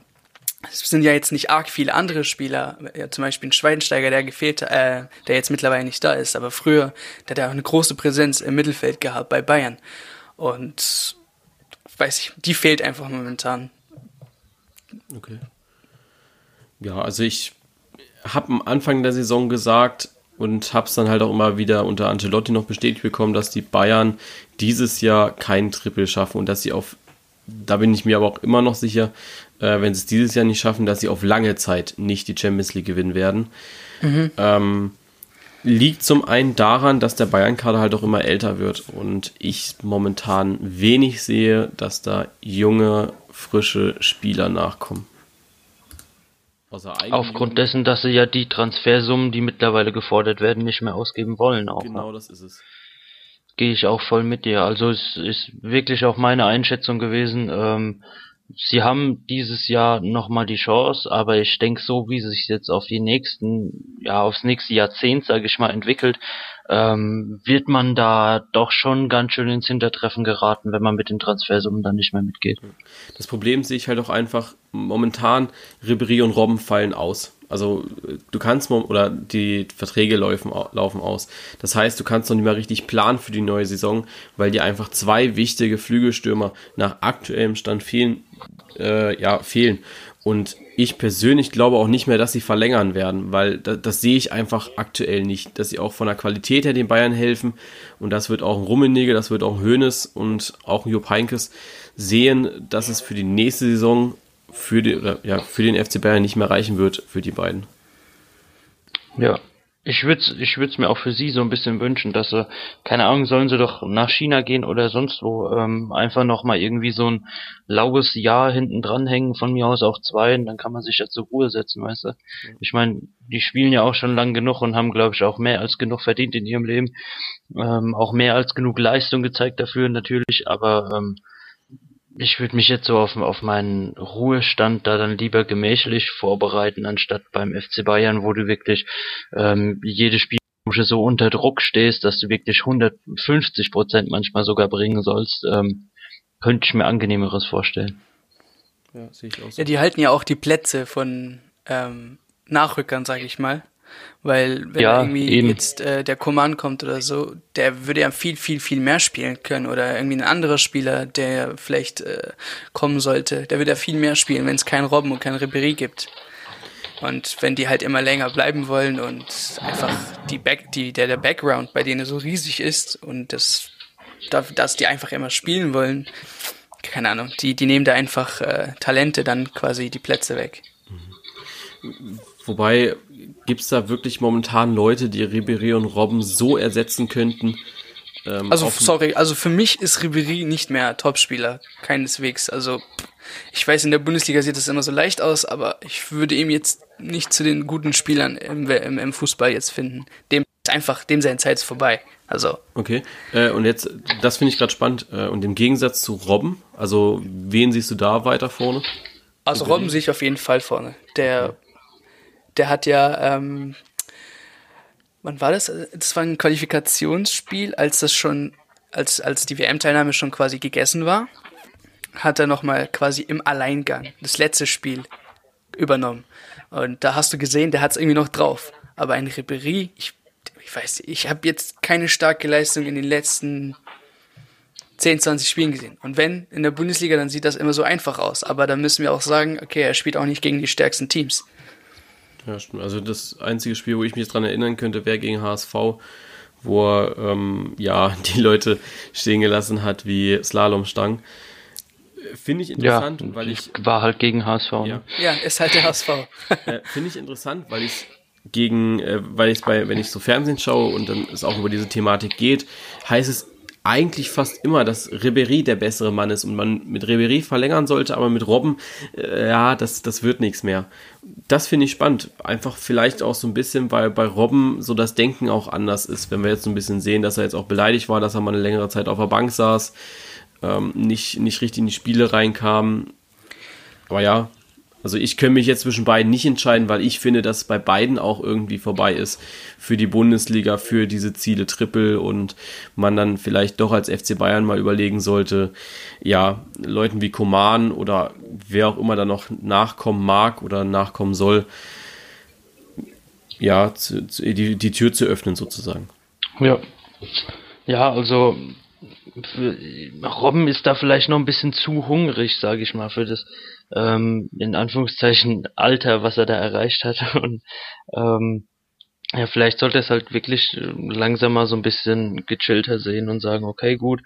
es sind ja jetzt nicht arg viele andere Spieler, ja, zum Beispiel ein Schweinsteiger, der gefehlt, äh, der jetzt mittlerweile nicht da ist, aber früher, der hat ja auch eine große Präsenz im Mittelfeld gehabt bei Bayern. Und weiß ich, die fehlt einfach momentan. Okay. Ja, also ich habe am Anfang der Saison gesagt und habe es dann halt auch immer wieder unter Ancelotti noch bestätigt bekommen, dass die Bayern dieses Jahr kein Triple schaffen und dass sie auf, da bin ich mir aber auch immer noch sicher, äh, wenn sie es dieses Jahr nicht schaffen, dass sie auf lange Zeit nicht die Champions League gewinnen werden. Mhm. Ähm, liegt zum einen daran, dass der Bayern-Kader halt auch immer älter wird und ich momentan wenig sehe, dass da junge, frische Spieler nachkommen. Aufgrund dessen, dass sie ja die Transfersummen, die mittlerweile gefordert werden, nicht mehr ausgeben wollen. Auch, genau, ne? das ist es. Gehe ich auch voll mit dir. Also es ist wirklich auch meine Einschätzung gewesen. Ähm, sie haben dieses Jahr nochmal die Chance, aber ich denke, so wie sich jetzt auf die nächsten, ja, aufs nächste Jahrzehnt, sage ich mal, entwickelt, ähm, wird man da doch schon ganz schön ins Hintertreffen geraten, wenn man mit den Transfersummen dann nicht mehr mitgeht. Das Problem sehe ich halt auch einfach, momentan, Ribery und Robben fallen aus. Also du kannst oder die Verträge laufen, laufen aus. Das heißt, du kannst noch nicht mal richtig planen für die neue Saison, weil dir einfach zwei wichtige Flügelstürmer nach aktuellem Stand fehlen, äh, ja, fehlen. Und ich persönlich glaube auch nicht mehr, dass sie verlängern werden, weil das, das, sehe ich einfach aktuell nicht, dass sie auch von der Qualität her den Bayern helfen. Und das wird auch Rummenigge, das wird auch Hoeneß und auch Jupp Heynckes sehen, dass es für die nächste Saison für, die, oder, ja, für den FC Bayern nicht mehr reichen wird, für die beiden. Ja, ich würde es ich mir auch für sie so ein bisschen wünschen, dass sie, keine Ahnung, sollen sie doch nach China gehen oder sonst wo, ähm, einfach nochmal irgendwie so ein laues Jahr hinten dranhängen, von mir aus auch zwei, und dann kann man sich ja zur Ruhe setzen, weißt du. Ich meine, die spielen ja auch schon lang genug und haben, glaube ich, auch mehr als genug verdient in ihrem Leben. Ähm, auch mehr als genug Leistung gezeigt dafür natürlich, aber ähm, ich würde mich jetzt so auf, auf meinen Ruhestand da dann lieber gemächlich vorbereiten, anstatt beim FC Bayern, wo du wirklich ähm, jede Spielbranche so unter Druck stehst, dass du wirklich 150 Prozent manchmal sogar bringen sollst, ähm, könnte ich mir angenehmeres vorstellen. Ja, sehe ich auch so. ja, die halten ja auch die Plätze von ähm, Nachrückern, sage ich mal. Weil wenn ja, irgendwie eben. jetzt äh, der Command kommt oder so, der würde ja viel, viel, viel mehr spielen können. Oder irgendwie ein anderer Spieler, der vielleicht äh, kommen sollte, der würde ja viel mehr spielen, wenn es keinen Robben und keinen Ribéry gibt. Und wenn die halt immer länger bleiben wollen und einfach die Back, die, der, der Background bei denen so riesig ist und das, dass die einfach immer spielen wollen, keine Ahnung, die, die nehmen da einfach äh, Talente dann quasi die Plätze weg. Wobei gibt es da wirklich momentan Leute, die Ribéry und Robben so ersetzen könnten? Ähm, also sorry, also für mich ist Ribery nicht mehr Topspieler, keineswegs. Also ich weiß, in der Bundesliga sieht das immer so leicht aus, aber ich würde ihm jetzt nicht zu den guten Spielern im, im, im Fußball jetzt finden. Dem ist einfach, dem seine Zeit ist vorbei. Also. Okay. Äh, und jetzt, das finde ich gerade spannend. Äh, und im Gegensatz zu Robben, also wen siehst du da weiter vorne? Also Robben sehe ich auf jeden Fall vorne. Der, der hat ja, ähm, wann war das? Das war ein Qualifikationsspiel, als das schon, als, als die WM-Teilnahme schon quasi gegessen war hat er nochmal quasi im Alleingang das letzte Spiel übernommen. Und da hast du gesehen, der hat es irgendwie noch drauf. Aber ein Ribéry, ich, ich weiß, ich habe jetzt keine starke Leistung in den letzten 10, 20 Spielen gesehen. Und wenn in der Bundesliga, dann sieht das immer so einfach aus. Aber dann müssen wir auch sagen, okay, er spielt auch nicht gegen die stärksten Teams. Ja, stimmt. Also das einzige Spiel, wo ich mich dran erinnern könnte, wäre gegen HSV, wo er ähm, ja die Leute stehen gelassen hat wie Slalomstangen. Finde ich interessant, ja, weil ich. War halt gegen HSV. Ne? Ja, ja ist halt der HSV. äh, Finde ich interessant, weil ich gegen, äh, weil ich bei, wenn ich so Fernsehen schaue und dann es auch über diese Thematik geht, heißt es eigentlich fast immer, dass Ribery der bessere Mann ist und man mit Ribery verlängern sollte, aber mit Robben, äh, ja, das, das wird nichts mehr. Das finde ich spannend. Einfach vielleicht auch so ein bisschen, weil bei Robben so das Denken auch anders ist. Wenn wir jetzt so ein bisschen sehen, dass er jetzt auch beleidigt war, dass er mal eine längere Zeit auf der Bank saß, ähm, nicht, nicht richtig in die Spiele reinkam. Aber ja, also ich könnte mich jetzt zwischen beiden nicht entscheiden, weil ich finde, dass bei beiden auch irgendwie vorbei ist für die Bundesliga, für diese Ziele Triple und man dann vielleicht doch als FC Bayern mal überlegen sollte, ja, Leuten wie Koman oder wer auch immer da noch nachkommen mag oder nachkommen soll, ja, zu, zu, die, die Tür zu öffnen sozusagen. Ja. Ja, also Robben ist da vielleicht noch ein bisschen zu hungrig, sage ich mal, für das ähm, in Anführungszeichen Alter, was er da erreicht hat. Und ähm, ja, vielleicht sollte es halt wirklich langsam mal so ein bisschen gechillter sehen und sagen, okay, gut,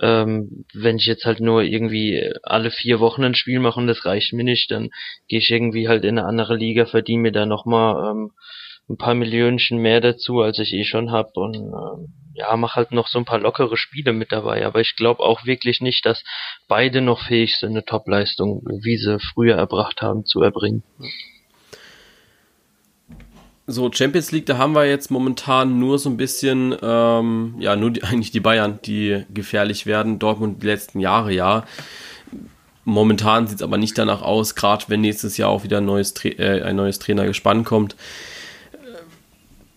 ähm, wenn ich jetzt halt nur irgendwie alle vier Wochen ein Spiel mache und das reicht mir nicht, dann gehe ich irgendwie halt in eine andere Liga, verdiene mir da nochmal ähm, ein paar Millionchen mehr dazu, als ich eh schon hab und ähm, ja, mach halt noch so ein paar lockere Spiele mit dabei. Aber ich glaube auch wirklich nicht, dass beide noch fähig sind, eine Topleistung, wie sie früher erbracht haben, zu erbringen. So, Champions League, da haben wir jetzt momentan nur so ein bisschen, ähm, ja, nur die, eigentlich die Bayern, die gefährlich werden. Dortmund die letzten Jahre, ja. Momentan sieht es aber nicht danach aus, gerade wenn nächstes Jahr auch wieder ein neues, äh, ein neues Trainergespann kommt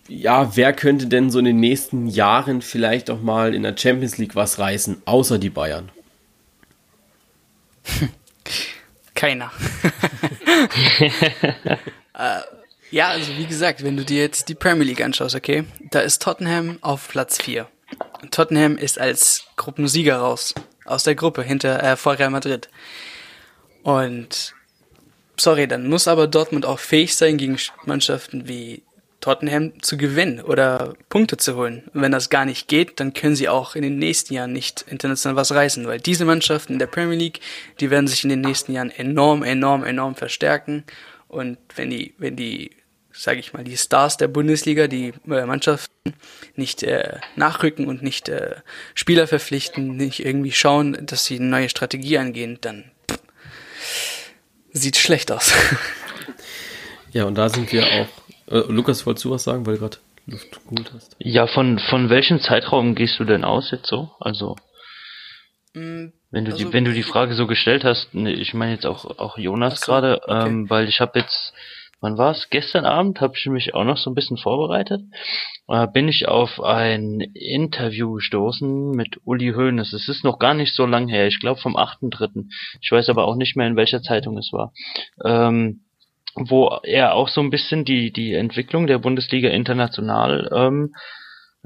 ja, wer könnte denn so in den nächsten Jahren vielleicht auch mal in der Champions League was reißen, außer die Bayern? Keiner. äh, ja, also wie gesagt, wenn du dir jetzt die Premier League anschaust, okay, da ist Tottenham auf Platz 4. Tottenham ist als Gruppensieger raus, aus der Gruppe hinter äh, vor Real Madrid. Und sorry, dann muss aber Dortmund auch fähig sein gegen Mannschaften wie Tottenham zu gewinnen oder Punkte zu holen. Und wenn das gar nicht geht, dann können sie auch in den nächsten Jahren nicht international was reißen, weil diese Mannschaften in der Premier League, die werden sich in den nächsten Jahren enorm, enorm, enorm verstärken. Und wenn die, wenn die, sage ich mal, die Stars der Bundesliga, die äh, Mannschaften nicht äh, nachrücken und nicht äh, Spieler verpflichten, nicht irgendwie schauen, dass sie eine neue Strategie angehen, dann pff, sieht schlecht aus. Ja, und da sind wir auch äh, Lukas, wolltest du was sagen, weil du gerade Luft geholt hast? Ja, von, von welchem Zeitraum gehst du denn aus jetzt so? Also, mm, wenn du, also, die, wenn du die Frage so gestellt hast, ne, ich meine jetzt auch, auch Jonas so, gerade, okay. ähm, weil ich habe jetzt, wann war es? Gestern Abend habe ich mich auch noch so ein bisschen vorbereitet. Äh, bin ich auf ein Interview gestoßen mit Uli Hoeneß. Es ist noch gar nicht so lang her, ich glaube vom 8.3. Ich weiß aber auch nicht mehr, in welcher Zeitung es war. Ähm, wo er auch so ein bisschen die, die Entwicklung der Bundesliga international ähm,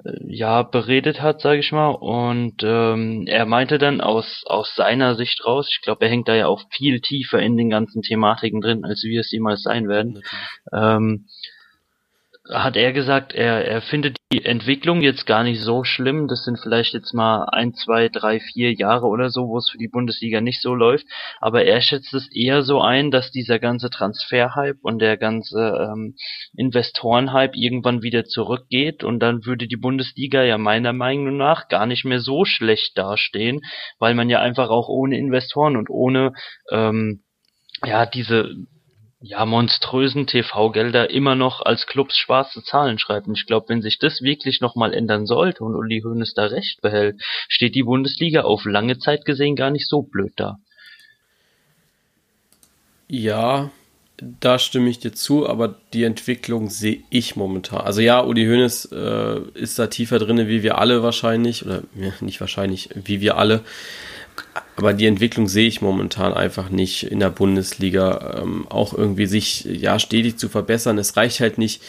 äh, ja beredet hat, sage ich mal. Und ähm, er meinte dann aus, aus seiner Sicht raus, ich glaube, er hängt da ja auch viel tiefer in den ganzen Thematiken drin, als wir es jemals sein werden. Ähm, hat er gesagt, er, er findet die Entwicklung jetzt gar nicht so schlimm. Das sind vielleicht jetzt mal ein, zwei, drei, vier Jahre oder so, wo es für die Bundesliga nicht so läuft. Aber er schätzt es eher so ein, dass dieser ganze Transferhype und der ganze ähm, Investorenhype irgendwann wieder zurückgeht und dann würde die Bundesliga ja meiner Meinung nach gar nicht mehr so schlecht dastehen, weil man ja einfach auch ohne Investoren und ohne ähm, ja diese ja, monströsen TV-Gelder immer noch als Clubs schwarze Zahlen schreibt. Und ich glaube, wenn sich das wirklich nochmal ändern sollte und Uli Hoeneß da recht behält, steht die Bundesliga auf lange Zeit gesehen gar nicht so blöd da. Ja, da stimme ich dir zu, aber die Entwicklung sehe ich momentan. Also ja, Uli Hoeneß äh, ist da tiefer drin, wie wir alle wahrscheinlich, oder ja, nicht wahrscheinlich, wie wir alle. Aber die Entwicklung sehe ich momentan einfach nicht in der Bundesliga. Ähm, auch irgendwie sich ja stetig zu verbessern. Es reicht halt nicht.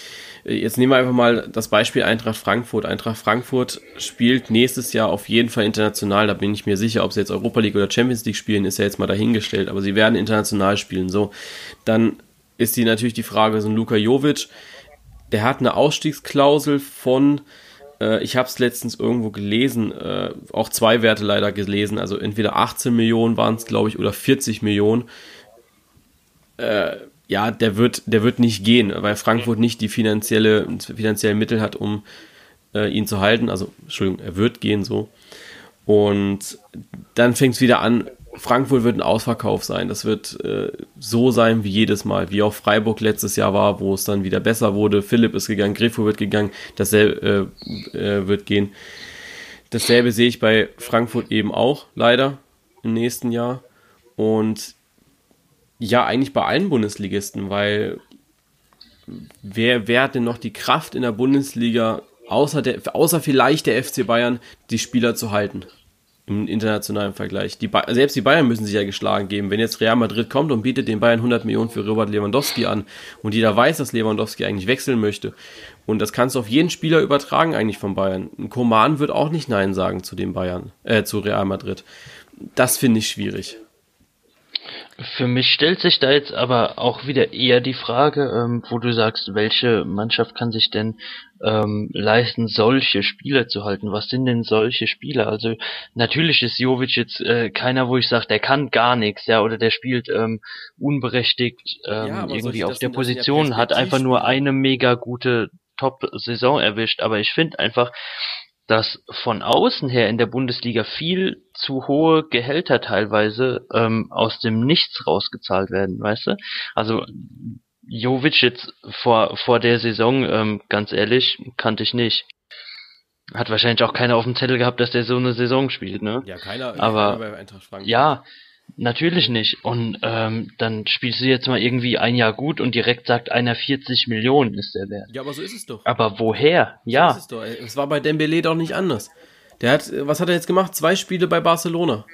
Äh, jetzt nehmen wir einfach mal das Beispiel Eintracht Frankfurt. Eintracht Frankfurt spielt nächstes Jahr auf jeden Fall international. Da bin ich mir sicher, ob sie jetzt Europa League oder Champions League spielen, ist ja jetzt mal dahingestellt. Aber sie werden international spielen. So, dann ist die natürlich die Frage, so ein Luka Jovic, der hat eine Ausstiegsklausel von äh, ich habe es letztens irgendwo gelesen, äh, auch zwei Werte leider gelesen, also entweder 18 Millionen waren es, glaube ich, oder 40 Millionen. Äh, ja, der wird, der wird nicht gehen, weil Frankfurt nicht die finanzielle, finanziellen Mittel hat, um äh, ihn zu halten. Also, Entschuldigung, er wird gehen so. Und dann fängt es wieder an, Frankfurt wird ein Ausverkauf sein. Das wird äh, so sein wie jedes Mal, wie auch Freiburg letztes Jahr war, wo es dann wieder besser wurde. Philipp ist gegangen, Grifo wird gegangen, dasselbe äh, äh, wird gehen. Dasselbe sehe ich bei Frankfurt eben auch, leider, im nächsten Jahr. Und ja, eigentlich bei allen Bundesligisten, weil wer, wer hat denn noch die Kraft in der Bundesliga, außer, der, außer vielleicht der FC Bayern, die Spieler zu halten? Im internationalen Vergleich. Die selbst die Bayern müssen sich ja geschlagen geben. Wenn jetzt Real Madrid kommt und bietet den Bayern 100 Millionen für Robert Lewandowski an und jeder weiß, dass Lewandowski eigentlich wechseln möchte und das kannst du auf jeden Spieler übertragen eigentlich von Bayern. Ein Koman wird auch nicht Nein sagen zu den Bayern, äh, zu Real Madrid. Das finde ich schwierig. Für mich stellt sich da jetzt aber auch wieder eher die Frage, ähm, wo du sagst, welche Mannschaft kann sich denn ähm, leisten, solche Spieler zu halten? Was sind denn solche Spieler? Also natürlich ist Jovic jetzt äh, keiner, wo ich sage, der kann gar nichts, ja, oder der spielt ähm, unberechtigt ähm, ja, irgendwie auf der Position, hat einfach nur eine mega gute Top-Saison erwischt. Aber ich finde einfach, dass von außen her in der Bundesliga viel zu hohe Gehälter teilweise ähm, aus dem Nichts rausgezahlt werden, weißt du? Also Jovic jetzt vor, vor der Saison, ähm, ganz ehrlich, kannte ich nicht. Hat wahrscheinlich auch keiner auf dem Zettel gehabt, dass der so eine Saison spielt, ne? Ja, keiner. Aber keiner ja, Natürlich nicht. Und ähm, dann spielst du jetzt mal irgendwie ein Jahr gut und direkt sagt einer 40 Millionen ist der Wert. Ja, aber so ist es doch. Aber woher? Ja. So ist es doch. Es war bei Dembele doch nicht anders. Der hat, was hat er jetzt gemacht? Zwei Spiele bei Barcelona.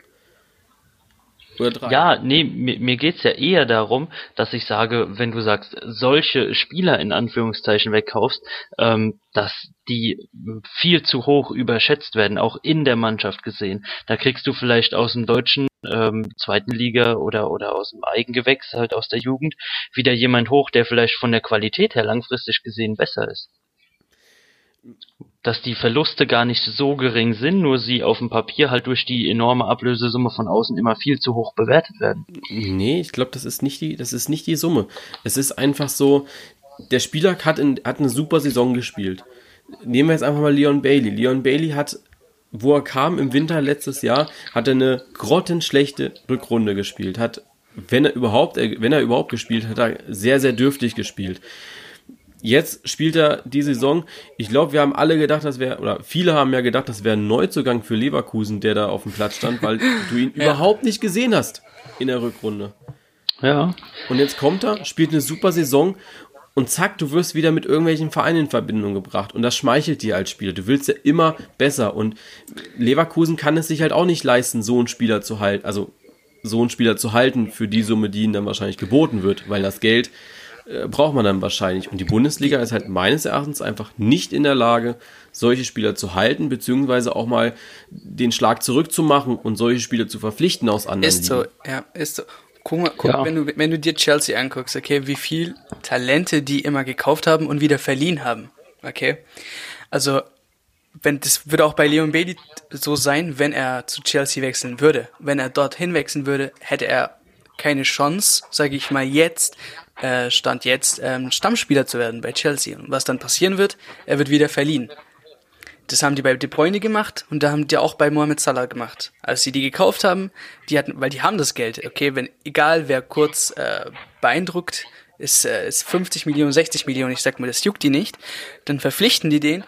Oder drei. Ja, nee, mir, mir geht's ja eher darum, dass ich sage, wenn du sagst, solche Spieler in Anführungszeichen wegkaufst, ähm, dass die viel zu hoch überschätzt werden, auch in der Mannschaft gesehen. Da kriegst du vielleicht aus dem deutschen ähm, zweiten Liga oder oder aus dem Eigengewächs, halt aus der Jugend, wieder jemand hoch, der vielleicht von der Qualität her langfristig gesehen besser ist dass die Verluste gar nicht so gering sind, nur sie auf dem Papier halt durch die enorme Ablösesumme von außen immer viel zu hoch bewertet werden. Nee, ich glaube, das ist nicht die, das ist nicht die Summe. Es ist einfach so, der Spieler hat, in, hat eine super Saison gespielt. Nehmen wir jetzt einfach mal Leon Bailey. Leon Bailey hat, wo er kam im Winter letztes Jahr, hat er eine grottenschlechte Rückrunde gespielt. Hat, wenn er überhaupt, wenn er überhaupt gespielt hat, hat er sehr, sehr dürftig gespielt. Jetzt spielt er die Saison. Ich glaube, wir haben alle gedacht, dass wäre, oder viele haben ja gedacht, das wäre ein Neuzugang für Leverkusen, der da auf dem Platz stand, weil du ihn ja. überhaupt nicht gesehen hast in der Rückrunde. Ja. Und jetzt kommt er, spielt eine super Saison und zack, du wirst wieder mit irgendwelchen Vereinen in Verbindung gebracht. Und das schmeichelt dir als Spieler. Du willst ja immer besser. Und Leverkusen kann es sich halt auch nicht leisten, so einen Spieler zu halten, also so einen Spieler zu halten für die Summe, die ihnen dann wahrscheinlich geboten wird, weil das Geld äh, braucht man dann wahrscheinlich. Und die Bundesliga ist halt meines Erachtens einfach nicht in der Lage, solche Spieler zu halten, beziehungsweise auch mal den Schlag zurückzumachen und solche Spieler zu verpflichten aus anderen Ist so, ja, ist so. guck mal, guck, ja. wenn, du, wenn du dir Chelsea anguckst, okay, wie viel Talente die immer gekauft haben und wieder verliehen haben. Okay. Also, wenn das würde auch bei Leon Bailey so sein, wenn er zu Chelsea wechseln würde. Wenn er dorthin wechseln würde, hätte er keine Chance, sage ich mal jetzt, äh, stand jetzt, ähm, Stammspieler zu werden bei Chelsea. Und was dann passieren wird, er wird wieder verliehen. Das haben die bei De Bruyne gemacht und da haben die auch bei Mohamed Salah gemacht. Als sie die gekauft haben, die hatten, weil die haben das Geld. Okay, wenn egal wer kurz äh, beeindruckt, ist, äh, ist 50 Millionen, 60 Millionen, ich sag mal, das juckt die nicht, dann verpflichten die den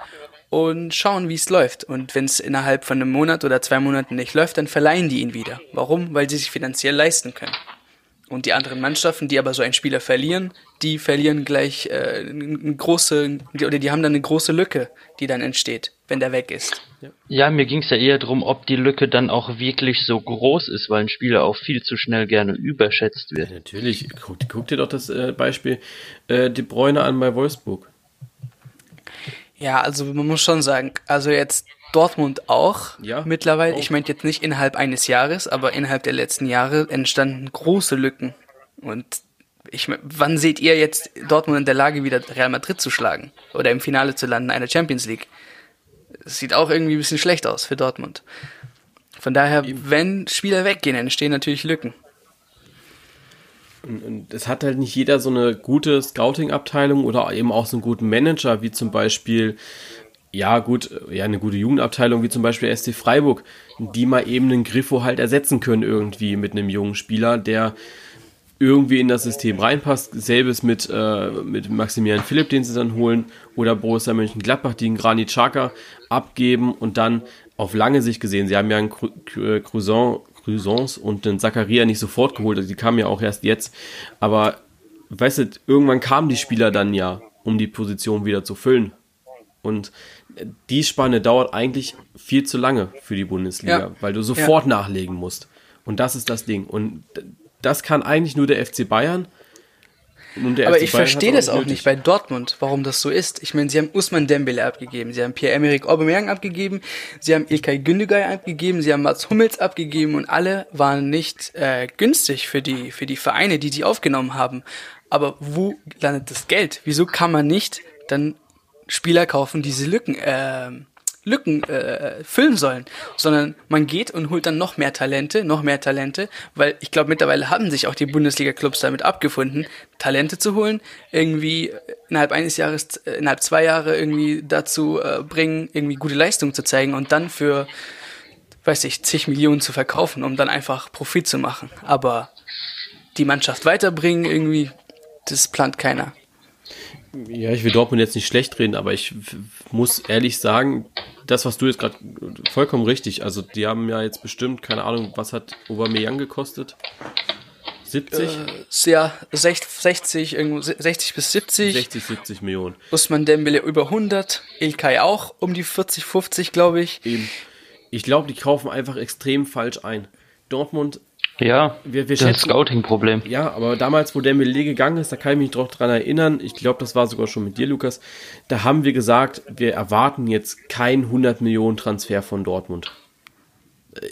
und schauen, wie es läuft. Und wenn es innerhalb von einem Monat oder zwei Monaten nicht läuft, dann verleihen die ihn wieder. Warum? Weil sie sich finanziell leisten können. Und die anderen Mannschaften, die aber so einen Spieler verlieren, die verlieren gleich äh, eine große, oder die haben dann eine große Lücke, die dann entsteht, wenn der weg ist. Ja, mir ging es ja eher darum, ob die Lücke dann auch wirklich so groß ist, weil ein Spieler auch viel zu schnell gerne überschätzt wird. Ja, natürlich. Guck, guck, dir doch das äh, Beispiel äh, De Bruyne an bei Wolfsburg. Ja, also man muss schon sagen, also jetzt Dortmund auch ja, mittlerweile. Auch. Ich meine jetzt nicht innerhalb eines Jahres, aber innerhalb der letzten Jahre entstanden große Lücken. Und ich mein, wann seht ihr jetzt Dortmund in der Lage, wieder Real Madrid zu schlagen oder im Finale zu landen einer Champions League? Das sieht auch irgendwie ein bisschen schlecht aus für Dortmund. Von daher, wenn Spieler weggehen, entstehen natürlich Lücken. Und es hat halt nicht jeder so eine gute Scouting-Abteilung oder eben auch so einen guten Manager, wie zum Beispiel ja, gut, ja, eine gute Jugendabteilung wie zum Beispiel SC Freiburg, die mal eben einen Griffo halt ersetzen können irgendwie mit einem jungen Spieler, der irgendwie in das System reinpasst. Selbes mit, äh, mit Maximilian Philipp, den sie dann holen, oder Borussia Mönchengladbach, die einen Granit Xhaka abgeben und dann auf lange Sicht gesehen, sie haben ja einen Cruzon, Cruzons und einen Zakaria nicht sofort geholt, also die kamen ja auch erst jetzt, aber weißt du, irgendwann kamen die Spieler dann ja, um die Position wieder zu füllen. Und die Spanne dauert eigentlich viel zu lange für die Bundesliga, ja. weil du sofort ja. nachlegen musst. Und das ist das Ding. Und das kann eigentlich nur der FC Bayern. Aber FC ich verstehe das auch nötig. nicht bei Dortmund, warum das so ist. Ich meine, sie haben Usman Dembele abgegeben, sie haben Pierre-Emerick Aubameyang abgegeben, sie haben Ilkay Gündogan abgegeben, sie haben Mats Hummels abgegeben und alle waren nicht äh, günstig für die für die Vereine, die sie aufgenommen haben. Aber wo landet das Geld? Wieso kann man nicht dann Spieler kaufen, diese Lücken, äh, Lücken äh, füllen sollen, sondern man geht und holt dann noch mehr Talente, noch mehr Talente, weil ich glaube mittlerweile haben sich auch die Bundesliga-Clubs damit abgefunden, Talente zu holen, irgendwie innerhalb eines Jahres, äh, innerhalb zwei Jahre irgendwie dazu äh, bringen, irgendwie gute Leistung zu zeigen und dann für, weiß ich, zig Millionen zu verkaufen, um dann einfach Profit zu machen. Aber die Mannschaft weiterbringen irgendwie, das plant keiner. Ja, ich will Dortmund jetzt nicht schlecht reden, aber ich muss ehrlich sagen, das, was du jetzt gerade vollkommen richtig. Also, die haben ja jetzt bestimmt, keine Ahnung, was hat Aubameyang gekostet? 70? Äh, sehr, 60, 60 bis 70. 60, 70 Millionen. Usman Dembele über 100. Ilkay auch um die 40, 50, glaube ich. Eben. Ich glaube, die kaufen einfach extrem falsch ein. Dortmund ja, wir, wir das Scouting-Problem. Ja, aber damals, wo Dembele gegangen ist, da kann ich mich doch dran erinnern, ich glaube, das war sogar schon mit dir, Lukas, da haben wir gesagt, wir erwarten jetzt kein 100 Millionen Transfer von Dortmund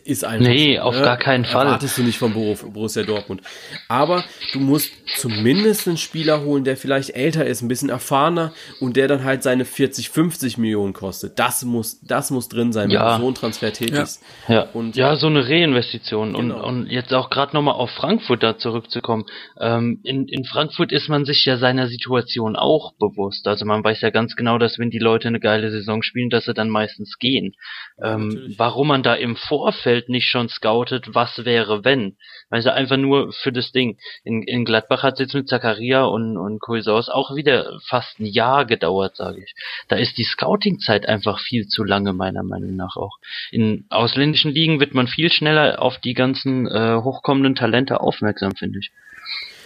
ist einfach. Nee, so, auf ne? gar keinen Fall. Erwartest du nicht vom Borussia Dortmund. Aber du musst zumindest einen Spieler holen, der vielleicht älter ist, ein bisschen erfahrener und der dann halt seine 40, 50 Millionen kostet. Das muss, das muss drin sein, ja. wenn du so einen Transfer tätigst. Ja, ja. Und, ja so eine Reinvestition. Genau. Und, und jetzt auch gerade nochmal auf Frankfurt da zurückzukommen. Ähm, in, in Frankfurt ist man sich ja seiner Situation auch bewusst. Also man weiß ja ganz genau, dass wenn die Leute eine geile Saison spielen, dass sie dann meistens gehen. Ähm, warum man da im Vor Vorfeld nicht schon scoutet, was wäre, wenn. Also einfach nur für das Ding. In, in Gladbach hat es jetzt mit Zakaria und, und Koisaus auch wieder fast ein Jahr gedauert, sage ich. Da ist die Scouting-Zeit einfach viel zu lange, meiner Meinung nach auch. In ausländischen Ligen wird man viel schneller auf die ganzen äh, hochkommenden Talente aufmerksam, finde ich.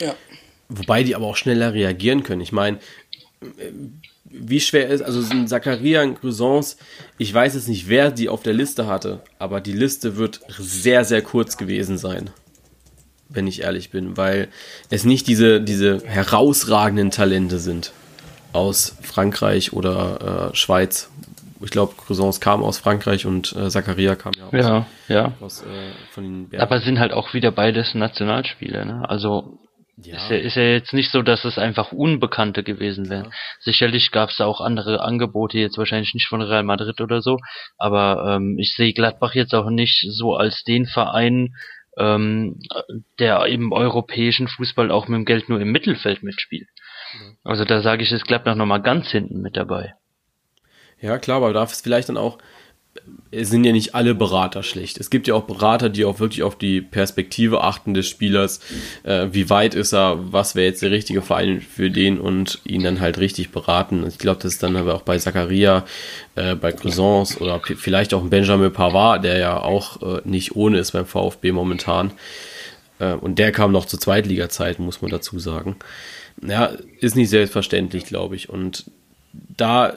Ja. Wobei die aber auch schneller reagieren können. Ich meine, wie schwer ist, also sind Zakaria und Grisons, ich weiß jetzt nicht, wer die auf der Liste hatte, aber die Liste wird sehr, sehr kurz gewesen sein. Wenn ich ehrlich bin, weil es nicht diese, diese herausragenden Talente sind aus Frankreich oder äh, Schweiz, ich glaube, Cousins kam aus Frankreich und äh, Zakaria kam ja, aus, Ja, ja. aus äh, von den Bergen. Aber sind halt auch wieder beides Nationalspieler, ne? Also ja, ist, ja, ist ja jetzt nicht so, dass es einfach Unbekannte gewesen wären. Sicherlich gab es da auch andere Angebote, jetzt wahrscheinlich nicht von Real Madrid oder so, aber ähm, ich sehe Gladbach jetzt auch nicht so als den Verein, ähm, der im europäischen Fußball auch mit dem Geld nur im Mittelfeld mitspielt. Also da sage ich, ist Gladbach nochmal ganz hinten mit dabei. Ja, klar, aber darf es vielleicht dann auch, es sind ja nicht alle Berater schlecht. Es gibt ja auch Berater, die auch wirklich auf die Perspektive achten des Spielers. Äh, wie weit ist er, was wäre jetzt der richtige Verein für den und ihn dann halt richtig beraten. Ich glaube, das ist dann aber auch bei Zakaria, äh, bei Cousins oder vielleicht auch Benjamin Pavard, der ja auch äh, nicht ohne ist beim VfB momentan. Äh, und der kam noch zur Zweitliga-Zeit, muss man dazu sagen. Ja, ist nicht selbstverständlich, glaube ich. Und da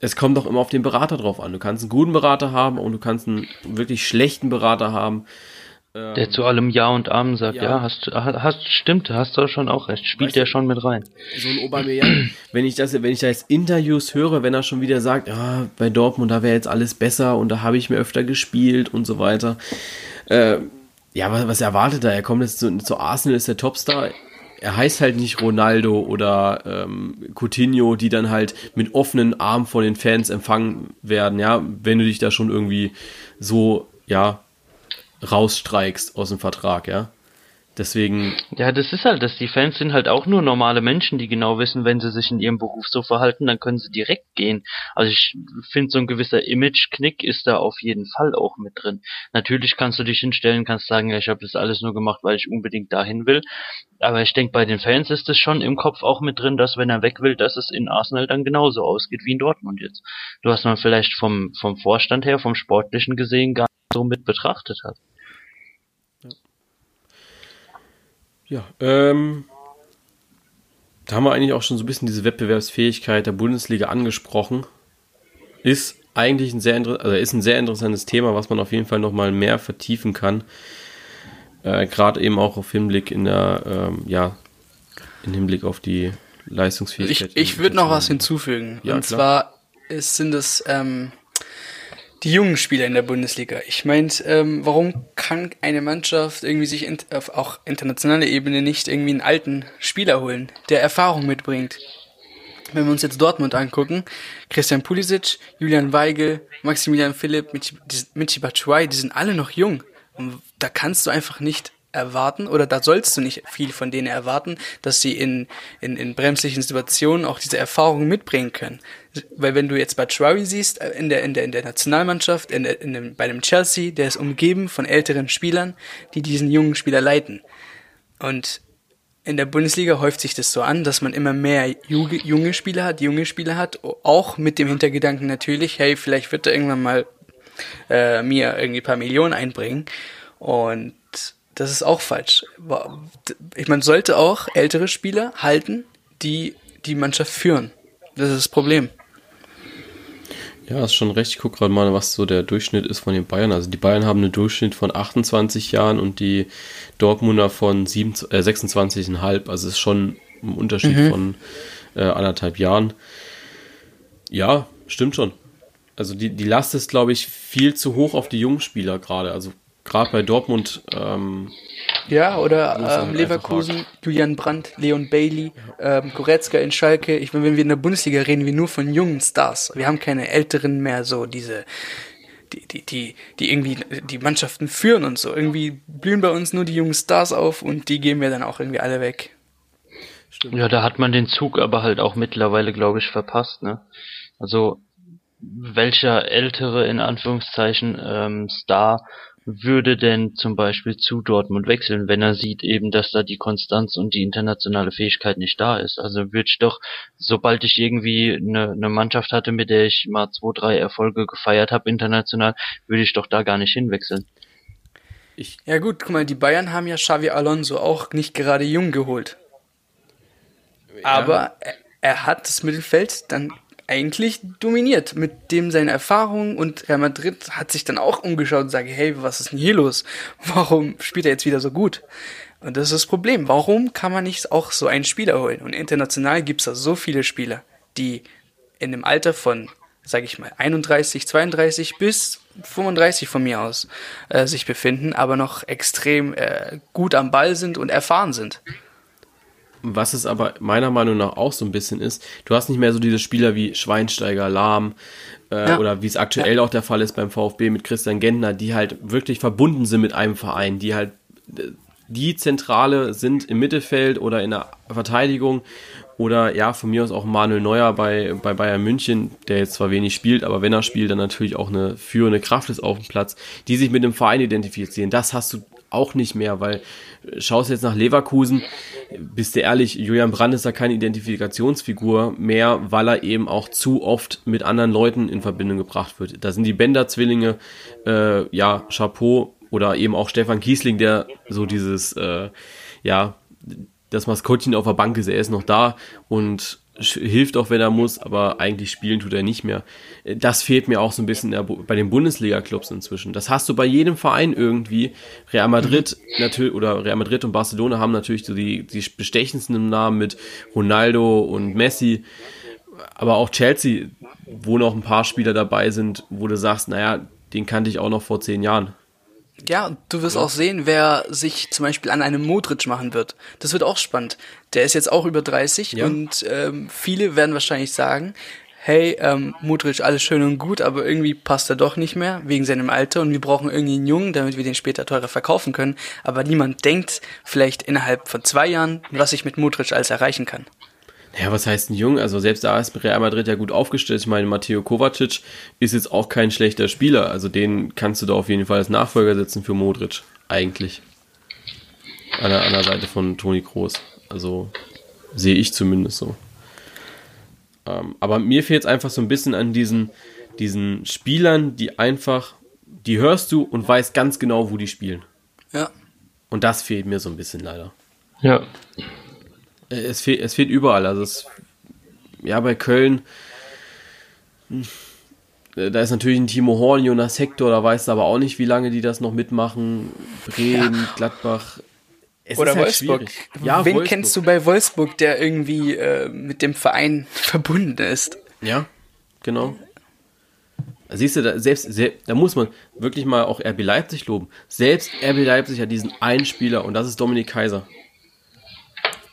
es kommt doch immer auf den Berater drauf an. Du kannst einen guten Berater haben und du kannst einen wirklich schlechten Berater haben. Der zu allem Ja und Amen sagt, Ja. ja, hast, hast, stimmt, hast du schon auch recht, spielt Weißt der schon mit rein. So ein Aubameyang, wenn ich das, wenn ich da jetzt Interviews höre, wenn er schon wieder sagt, ja, bei Dortmund, da wäre jetzt alles besser und da habe ich mir öfter gespielt und so weiter. Äh, ja, was, was erwartet er? Er kommt jetzt zu, zu Arsenal, ist der Topstar. Er heißt halt nicht Ronaldo oder ähm, Coutinho, die dann halt mit offenen Armen von den Fans empfangen werden, ja, wenn du dich da schon irgendwie so, ja, rausstreikst aus dem Vertrag, ja. Deswegen, Ja, das ist halt das. Die Fans sind halt auch nur normale Menschen, die genau wissen, wenn sie sich in ihrem Beruf so verhalten, dann können sie direkt gehen. Also ich finde, so ein gewisser Image-Knick ist da auf jeden Fall auch mit drin. Natürlich kannst du dich hinstellen, kannst sagen, ja, ich habe das alles nur gemacht, weil ich unbedingt dahin will. Aber ich denke, bei den Fans ist es schon im Kopf auch mit drin, dass wenn er weg will, dass es in Arsenal dann genauso ausgeht wie in Dortmund jetzt. Du hast man vielleicht vom, vom Vorstand her, vom Sportlichen gesehen, gar nicht so mit betrachtet hat. Ja, ähm, da haben wir eigentlich auch schon so ein bisschen diese Wettbewerbsfähigkeit der Bundesliga angesprochen. Ist eigentlich ein sehr, also ist ein sehr interessantes Thema, was man auf jeden Fall nochmal mehr vertiefen kann. Äh, Gerade eben auch auf Hinblick in der, ähm, ja, in Hinblick auf die Leistungsfähigkeit. Ich, ich würde noch was hinzufügen. Ja, und klar. zwar ist, sind es ähm, die jungen Spieler in der Bundesliga. Ich meine, ähm, warum kann eine Mannschaft irgendwie sich in, auf auch internationaler Ebene nicht irgendwie einen alten Spieler holen, der Erfahrung mitbringt? Wenn wir uns jetzt Dortmund angucken, Christian Pulisic, Julian Weigel, Maximilian Philipp, Michi, Michi Batshuayi, die sind alle noch jung. Und da kannst du einfach nicht erwarten oder da sollst du nicht viel von denen erwarten, dass sie in, in, in bremslichen Situationen auch diese Erfahrung mitbringen können. Weil wenn du jetzt Batshuayi siehst, äh, in der, in der, in der Nationalmannschaft, in der, in dem, bei dem Chelsea, der ist umgeben von älteren Spielern, die diesen jungen Spieler leiten. Und in der Bundesliga häuft sich das so an, dass man immer mehr junge, junge Spieler hat, junge Spieler hat, auch mit dem Hintergedanken natürlich, hey, vielleicht wird er irgendwann mal äh, mir irgendwie ein paar Millionen einbringen. Und das ist auch falsch. Ich man sollte auch ältere Spieler halten, die die Mannschaft führen. Das ist das Problem. Ja, ist schon recht. Ich gucke gerade mal, was so der Durchschnitt ist von den Bayern. Also die Bayern haben einen Durchschnitt von 28 Jahren und die Dortmunder von 7, äh, 26,5. Also es ist schon ein Unterschied von äh, anderthalb Jahren. Ja, stimmt schon. Also die, die Last ist, glaube ich, viel zu hoch auf die jungen Spieler gerade. Also gerade bei Dortmund, ähm, Ja, oder er ähm, halt Leverkusen, Julian Brandt, Leon Bailey, ähm, Goretzka in Schalke. Ich meine, wenn wir in der Bundesliga reden, wir nur von jungen Stars. Wir haben keine älteren mehr, so diese, die, die, die, die irgendwie die Mannschaften führen und so. Irgendwie blühen bei uns nur die jungen Stars auf und die geben wir dann auch irgendwie alle weg. Ja, da hat man den Zug aber halt auch mittlerweile, glaube ich, verpasst, ne? Also, welcher ältere, in Anführungszeichen, ähm, Star würde denn zum Beispiel zu Dortmund wechseln, wenn er sieht eben, dass da die Konstanz und die internationale Fähigkeit nicht da ist? Also würde ich doch, sobald ich irgendwie eine, eine Mannschaft hatte, mit der ich mal zwei, drei Erfolge gefeiert habe international, würde ich doch da gar nicht hinwechseln. ich, Ja gut, guck mal, die Bayern haben ja Xavi Alonso auch nicht gerade jung geholt. Aber er, er hat das Mittelfeld dann eigentlich dominiert mit dem seine Erfahrung und Real Madrid hat sich dann auch umgeschaut und sagt, hey, was ist denn hier los? Warum spielt er jetzt wieder so gut? Und das ist das Problem. Warum kann man nicht auch so einen Spieler holen? Und international gibt's da so viele Spieler, die in dem Alter von sage ich mal, 31, 32 bis 35 von mir aus äh, sich befinden, aber noch extrem äh, gut am Ball sind und erfahren sind. Was es aber meiner Meinung nach auch so ein bisschen ist, du hast nicht mehr so diese Spieler wie Schweinsteiger, Lahm äh, ja. oder wie es aktuell ja. auch der Fall ist beim VfB mit Christian Gentner, die halt wirklich verbunden sind mit einem Verein, die halt die Zentrale sind im Mittelfeld oder in der Verteidigung oder ja, von mir aus auch Manuel Neuer bei, bei Bayern München, der jetzt zwar wenig spielt, aber wenn er spielt, dann natürlich auch eine führende Kraft ist auf dem Platz, die sich mit dem Verein identifizieren. Das hast du auch nicht mehr, weil äh, schaust jetzt nach Leverkusen, bist du ehrlich, Julian Brandt ist da keine Identifikationsfigur mehr, weil er eben auch zu oft mit anderen Leuten in Verbindung gebracht wird. Da sind die Bender-Zwillinge, äh, ja, Chapeau oder eben auch Stefan Kiesling, der so dieses, äh, ja, das Maskottchen auf der Bank ist, er ist noch da und hilft auch, wenn er muss, aber eigentlich spielen tut er nicht mehr. Das fehlt mir auch so ein bisschen bei den Bundesliga-Clubs inzwischen. Das hast du bei jedem Verein irgendwie. Real Madrid mhm. natürlich oder Real Madrid und Barcelona haben natürlich so die, die bestechendsten Namen mit Ronaldo und Messi. Aber auch Chelsea, wo noch ein paar Spieler dabei sind, wo du sagst, naja, den kannte ich auch noch vor zehn Jahren. Ja, du wirst ja. auch sehen, wer sich zum Beispiel an einem Modric machen wird. Das wird auch spannend. Der ist jetzt auch über 30 ja. und ähm, viele werden wahrscheinlich sagen, hey, ähm, Modric, alles schön und gut, aber irgendwie passt er doch nicht mehr wegen seinem Alter und wir brauchen irgendwie einen Jungen, damit wir den später teurer verkaufen können. Aber niemand denkt vielleicht innerhalb von zwei Jahren, was ich mit Modric alles erreichen kann. Ja, was heißt ein Jung? Also selbst da ist Real Madrid ja gut aufgestellt. Ich meine, Matteo Kovacic ist jetzt auch kein schlechter Spieler. Also den kannst du da auf jeden Fall als Nachfolger setzen für Modric. Eigentlich. An der, an der Seite von Toni Kroos. Also sehe ich zumindest so. Ähm, aber mir fehlt es einfach so ein bisschen an diesen, diesen Spielern, die einfach, die hörst du und weißt ganz genau, wo die spielen. Ja. Und das fehlt mir so ein bisschen leider. Ja. Es, fehlt, es fehlt überall. Also es, ja, bei Köln, hm, da ist natürlich ein Timo Horn, Jonas Hector, da weißt du aber auch nicht, wie lange die das noch mitmachen. Bremen, ja. Gladbach. Es Oder halt Wolfsburg. Ja, Wen Wolfsburg. kennst du bei Wolfsburg, der irgendwie äh, mit dem Verein verbunden ist? Ja, genau. Siehst du, da, selbst, selbst, da muss man wirklich mal auch RB Leipzig loben. Selbst RB Leipzig hat diesen einen Spieler und das ist Dominik Kaiser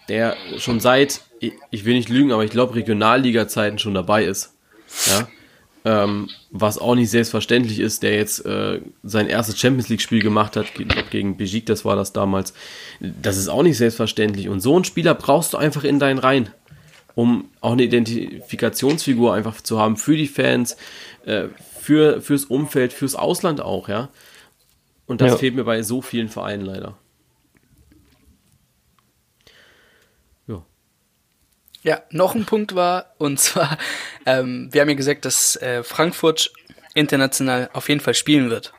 der schon seit, ich will nicht lügen, aber ich glaube Regionalliga-Zeiten schon dabei ist. Ja. Ähm, was auch nicht selbstverständlich ist, der jetzt äh, sein erstes Champions League-Spiel gemacht hat, gegen Bijik, das war das damals. Das ist auch nicht selbstverständlich. Und so einen Spieler brauchst du einfach in deinen Reihen, um auch eine Identifikationsfigur einfach zu haben für die Fans, äh, für, fürs Umfeld, fürs Ausland auch, ja. Und das ja. fehlt mir bei so vielen Vereinen leider. Ja, noch ein Punkt war, und zwar, ähm, wir haben ja gesagt, dass äh, Frankfurt international auf jeden Fall spielen wird.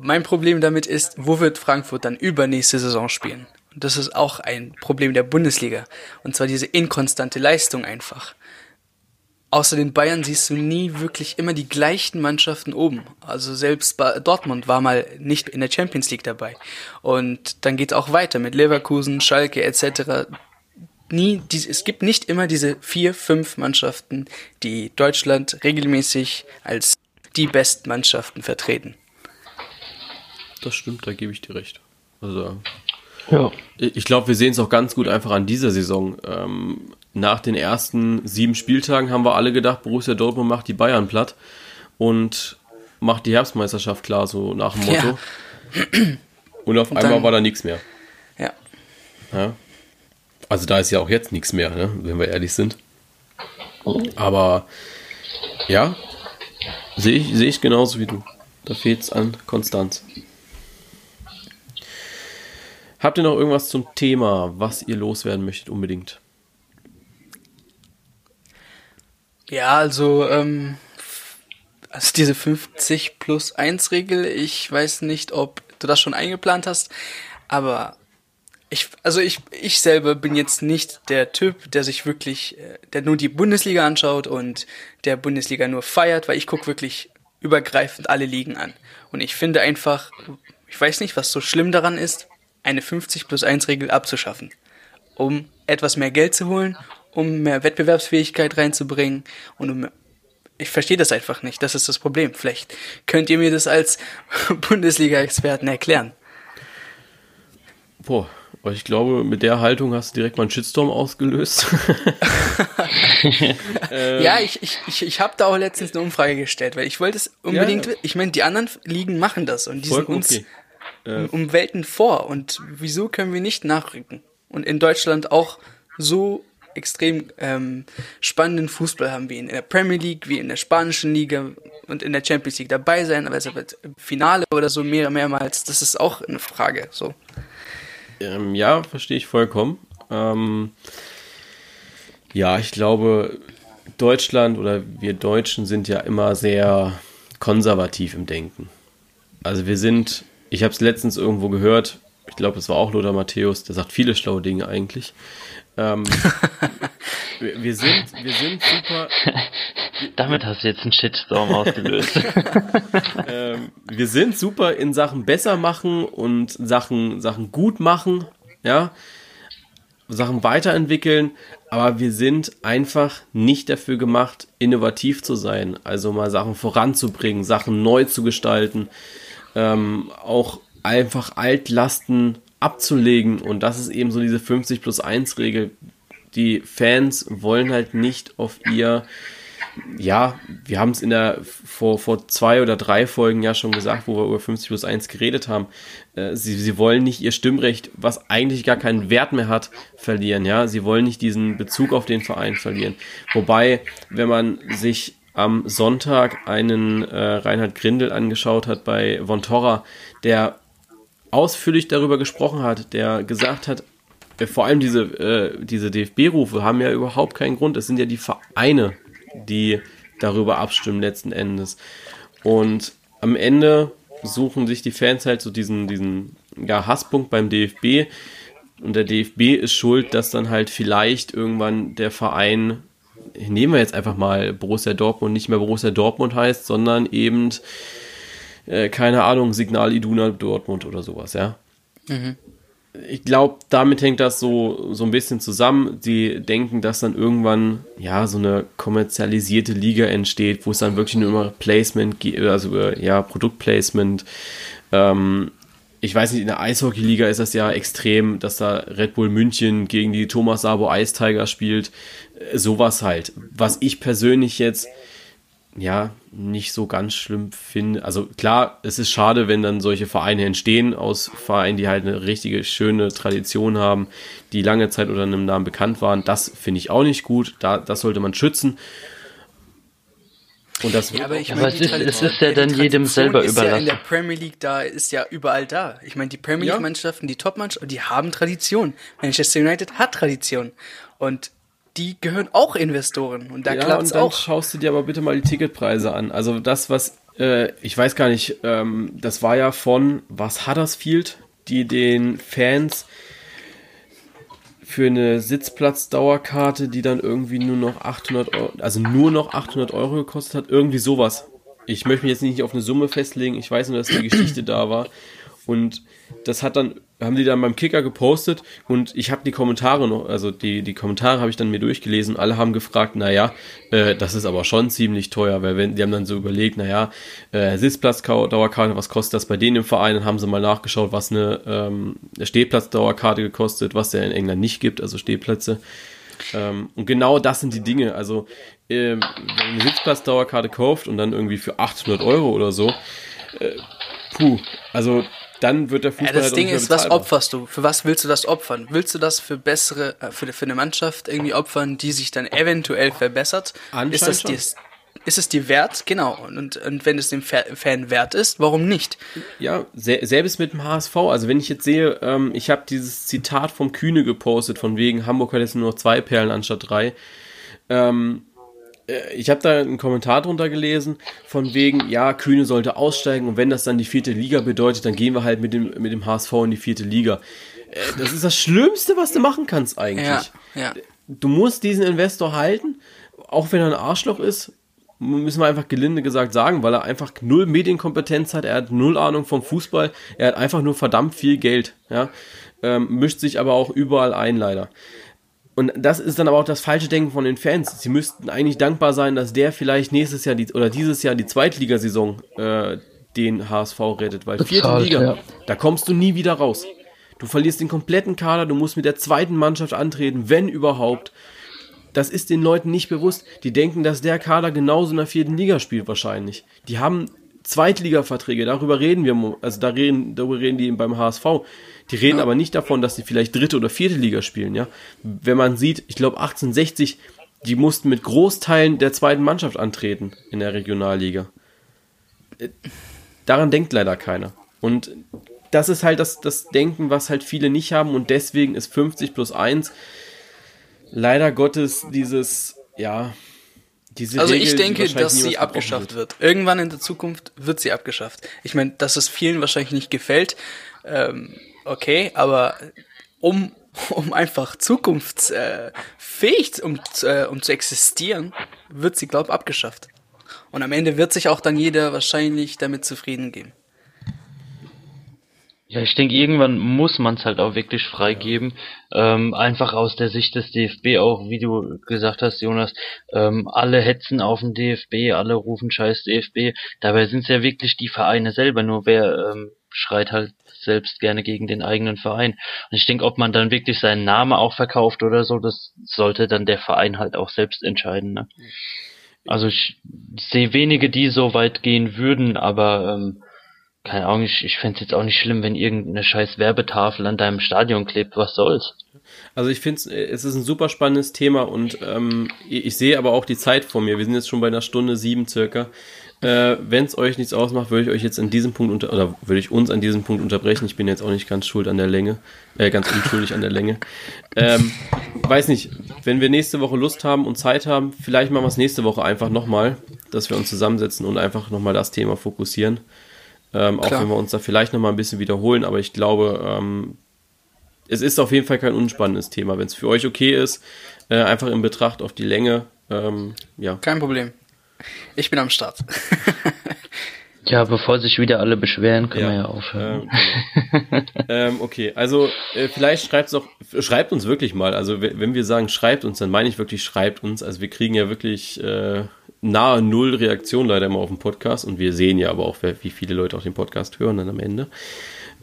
Mein Problem damit ist, wo wird Frankfurt dann übernächste Saison spielen? Und das ist auch ein Problem der Bundesliga. Und zwar diese inkonstante Leistung einfach. Außer den Bayern siehst du nie wirklich immer die gleichen Mannschaften oben. Also selbst Dortmund war mal nicht in der Champions League dabei. Und dann geht es auch weiter mit Leverkusen, Schalke etc nie, es gibt nicht immer diese vier, fünf Mannschaften, die Deutschland regelmäßig als die besten Mannschaften vertreten. Das stimmt, da gebe ich dir recht. Also, ja. ich glaube, wir sehen es auch ganz gut einfach an dieser Saison. Ähm, nach den ersten sieben Spieltagen haben wir alle gedacht, Borussia Dortmund macht die Bayern platt und macht die Herbstmeisterschaft klar, so nach dem Motto. Ja. Und auf und einmal dann, war da nichts mehr. Ja. ja. Also da ist ja auch jetzt nichts mehr, ne? wenn wir ehrlich sind. Aber ja, sehe ich, seh ich genauso wie du. Da fehlt es an Konstanz. Habt ihr noch irgendwas zum Thema, was ihr loswerden möchtet unbedingt? Ja, also, ähm, also diese 50 plus 1 Regel, ich weiß nicht, ob du das schon eingeplant hast, aber ich, also ich, ich selber bin jetzt nicht der Typ, der sich wirklich, äh, der nur die Bundesliga anschaut und der Bundesliga nur feiert, weil ich gucke wirklich übergreifend alle Ligen an. Und ich finde einfach, ich weiß nicht, was so schlimm daran ist, eine 50 plus 1 Regel abzuschaffen. Um etwas mehr Geld zu holen, um mehr Wettbewerbsfähigkeit reinzubringen und um ich verstehe das einfach nicht. Das ist das Problem. Vielleicht könnt ihr mir das als Bundesliga-Experten erklären. Boah, ich glaube, mit der Haltung hast du direkt mal einen Shitstorm ausgelöst. ähm, ja, ich, ich, ich, ich habe da auch letztens eine Umfrage gestellt, weil ich wollte es unbedingt, ja, ich meine, die anderen Ligen machen das und die sind uns okay. äh, um Welten vor und wieso können wir nicht nachrücken? Und in Deutschland auch so extrem ähm, spannenden Fußball haben, wie in der Premier League, wie in der spanischen Liga und in der Champions League dabei sein, aber also im Finale oder so mehr, mehrmals, das ist auch eine Frage. So. Ähm, ja, verstehe ich vollkommen. Ähm, ja, ich glaube, Deutschland oder wir Deutschen sind ja immer sehr konservativ im Denken. Also wir sind, ich habe es letztens irgendwo gehört, ich glaube, es war auch Lothar Matthäus, der sagt viele schlaue Dinge eigentlich. Ähm, wir, wir, sind, wir sind super. Damit hast du jetzt einen Shitstorm ausgelöst. ähm, wir sind super in Sachen besser machen und Sachen, Sachen gut machen, ja. Sachen weiterentwickeln, aber wir sind einfach nicht dafür gemacht, innovativ zu sein. Also mal Sachen voranzubringen, Sachen neu zu gestalten, ähm, auch einfach Altlasten abzulegen. Und das ist eben so diese 50 plus 1 Regel. Die Fans wollen halt nicht auf ihr, ja, wir haben es in der, vor, vor zwei oder drei Folgen ja schon gesagt, wo wir über 50 plus 1 geredet haben. Äh, sie, sie wollen nicht ihr Stimmrecht, was eigentlich gar keinen Wert mehr hat, verlieren, ja. Sie wollen nicht diesen Bezug auf den Verein verlieren. Wobei, wenn man sich am Sonntag einen äh, Reinhard Grindel angeschaut hat bei Von Torra, der ausführlich darüber gesprochen hat, der gesagt hat, vor allem diese, äh, diese DFB-Rufe haben ja überhaupt keinen Grund. Es sind ja die Vereine, die darüber abstimmen letzten Endes. Und am Ende suchen sich die Fans halt so diesen, diesen ja, Hasspunkt beim DFB. Und der DFB ist schuld, dass dann halt vielleicht irgendwann der Verein, nehmen wir jetzt einfach mal Borussia Dortmund, nicht mehr Borussia Dortmund heißt, sondern eben äh, keine Ahnung, Signal Iduna Dortmund oder sowas, ja. Mhm. Ich glaube, damit hängt das so, so ein bisschen zusammen. Sie denken, dass dann irgendwann ja so eine kommerzialisierte Liga entsteht, wo es dann wirklich nur immer Placement, also äh, ja, Produktplacement. Ähm, ich weiß nicht, in der Eishockey-Liga ist das ja extrem, dass da Red Bull München gegen die Thomas Sabo Ice Tiger spielt. Äh, sowas halt. Was ich persönlich jetzt ja, nicht so ganz schlimm finde. Also klar, es ist schade, wenn dann solche Vereine entstehen aus Vereinen, die halt eine richtige schöne Tradition haben, die lange Zeit unter einem Namen bekannt waren. Das finde ich auch nicht gut. Da, das sollte man schützen. Und das ja, aber ich meine, es, ist, es ist ja dann jedem selber ist überlassen. Ja in der Premier League da ist ja überall da. Ich meine, die Premier League Mannschaften, die Top-Mannschaften, die haben Tradition. Manchester United hat Tradition. Und die gehören auch Investoren und da ja, und dann auch. schaust du dir aber bitte mal die Ticketpreise an. Also das, was äh, ich weiß gar nicht, ähm, das war ja von was Huddersfield, die den Fans für eine Sitzplatzdauerkarte, die dann irgendwie nur noch 800 Euro, also nur noch 800 Euro gekostet hat, irgendwie sowas. Ich möchte mich jetzt nicht auf eine Summe festlegen. Ich weiß nur, dass die Geschichte da war. Und das hat dann haben die dann beim Kicker gepostet und ich habe die Kommentare noch, also die, die Kommentare habe ich dann mir durchgelesen. Alle haben gefragt, naja, äh, das ist aber schon ziemlich teuer, weil wenn, die haben dann so überlegt, naja, äh, Sitzplatzdauerkarte, was kostet das bei denen im Verein? Dann haben sie mal nachgeschaut, was eine ähm, Stehplatzdauerkarte gekostet, was der in England nicht gibt, also Stehplätze. Ähm, und genau das sind die Dinge. Also, äh, wenn ihr eine Sitzplatzdauerkarte kauft und dann irgendwie für 800 Euro oder so, äh, puh, also dann wird der Fußball. Ja, das halt Ding ist, was opferst du? Für was willst du das opfern? Willst du das für bessere, äh, für, für eine Mannschaft irgendwie opfern, die sich dann eventuell verbessert? Ist das dir, ist es dir wert? Genau. Und, und wenn es dem Fan wert ist, warum nicht? Ja, selbst mit dem HSV. Also wenn ich jetzt sehe, ähm, ich habe dieses Zitat vom Kühne gepostet, von wegen Hamburg hat jetzt nur noch zwei Perlen anstatt drei. Ähm, äh, ich habe da einen Kommentar drunter gelesen, von wegen, ja, Kühne sollte aussteigen und wenn das dann die vierte Liga bedeutet, dann gehen wir halt mit dem, mit dem HSV in die vierte Liga. Äh, das ist das Schlimmste, was du machen kannst eigentlich. Ja, ja. Du musst diesen Investor halten, auch wenn er ein Arschloch ist, müssen wir einfach gelinde gesagt sagen, weil er einfach null Medienkompetenz hat, er hat null Ahnung vom Fußball, er hat einfach nur verdammt viel Geld, ja, ähm, mischt sich aber auch überall ein, leider. Und das ist dann aber auch das falsche Denken von den Fans. Sie müssten eigentlich dankbar sein, dass der vielleicht nächstes Jahr die, oder dieses Jahr die Zweitligasaison äh, den HSV rettet, weil vierte Liga, ja. da kommst du nie wieder raus. Du verlierst den kompletten Kader, du musst mit der zweiten Mannschaft antreten, wenn überhaupt. Das ist den Leuten nicht bewusst. Die denken, dass der Kader genauso in der vierten Liga spielt wahrscheinlich. Die haben Zweitliga-Verträge, darüber reden wir, also da reden, darüber reden die beim HSV. Die reden ja. aber nicht davon, dass sie vielleicht dritte oder vierte Liga spielen, ja. Wenn man sieht, ich glaube 1860, die mussten mit Großteilen der zweiten Mannschaft antreten in der Regionalliga. Äh, daran denkt leider keiner. Und das ist halt das, das Denken, was halt viele nicht haben und deswegen ist 50 plus 1 leider Gottes dieses, ja, diese also Regel, ich denke, dass sie abgeschafft wird. wird. Irgendwann in der Zukunft wird sie abgeschafft. Ich meine, dass es vielen wahrscheinlich nicht gefällt, ähm, okay, aber um, um einfach zukunftsfähig um, äh, um zu existieren, wird sie, glaube ich, abgeschafft. Und am Ende wird sich auch dann jeder wahrscheinlich damit zufrieden geben. Ja, ich denke, irgendwann muss man es halt auch wirklich freigeben. Ähm, einfach aus der Sicht des DFB auch, wie du gesagt hast, Jonas, ähm, alle hetzen auf den DFB, alle rufen scheiß DFB. Dabei sind es ja wirklich die Vereine selber, nur wer ähm, schreit halt selbst gerne gegen den eigenen Verein. Und ich denke, ob man dann wirklich seinen Namen auch verkauft oder so, das sollte dann der Verein halt auch selbst entscheiden. Ne? Also ich sehe wenige, die so weit gehen würden, aber ähm, keine Ahnung, ich, ich fände es jetzt auch nicht schlimm, wenn irgendeine scheiß Werbetafel an deinem Stadion klebt, was soll's. Also ich finde es ist ein super spannendes Thema und ähm, ich sehe aber auch die Zeit vor mir. Wir sind jetzt schon bei einer Stunde sieben circa. Äh, Wenn es euch nichts ausmacht, würde ich euch jetzt an diesem Punkt unter oder würde ich uns an diesem Punkt unterbrechen. Ich bin jetzt auch nicht ganz schuld an der Länge, äh, ganz unschuldig an der Länge. Ähm, weiß nicht, wenn wir nächste Woche Lust haben und Zeit haben, vielleicht machen wir es nächste Woche einfach nochmal, dass wir uns zusammensetzen und einfach nochmal das Thema fokussieren. Ähm, auch wenn wir uns da vielleicht nochmal ein bisschen wiederholen, aber ich glaube, ähm, es ist auf jeden Fall kein unspannendes Thema. Wenn es für euch okay ist, äh, einfach in Betracht auf die Länge, ähm, ja. Kein Problem. Ich bin am Start. ja, bevor sich wieder alle beschweren, können ja. wir ja aufhören. Ähm, genau. ähm, okay, also äh, vielleicht schreibt es auch, schreibt uns wirklich mal. Also wenn wir sagen, schreibt uns, dann meine ich wirklich, schreibt uns. Also wir kriegen ja wirklich äh, nahe Null Reaktion leider immer auf den Podcast und wir sehen ja aber auch, wie viele Leute auch den Podcast hören dann am Ende.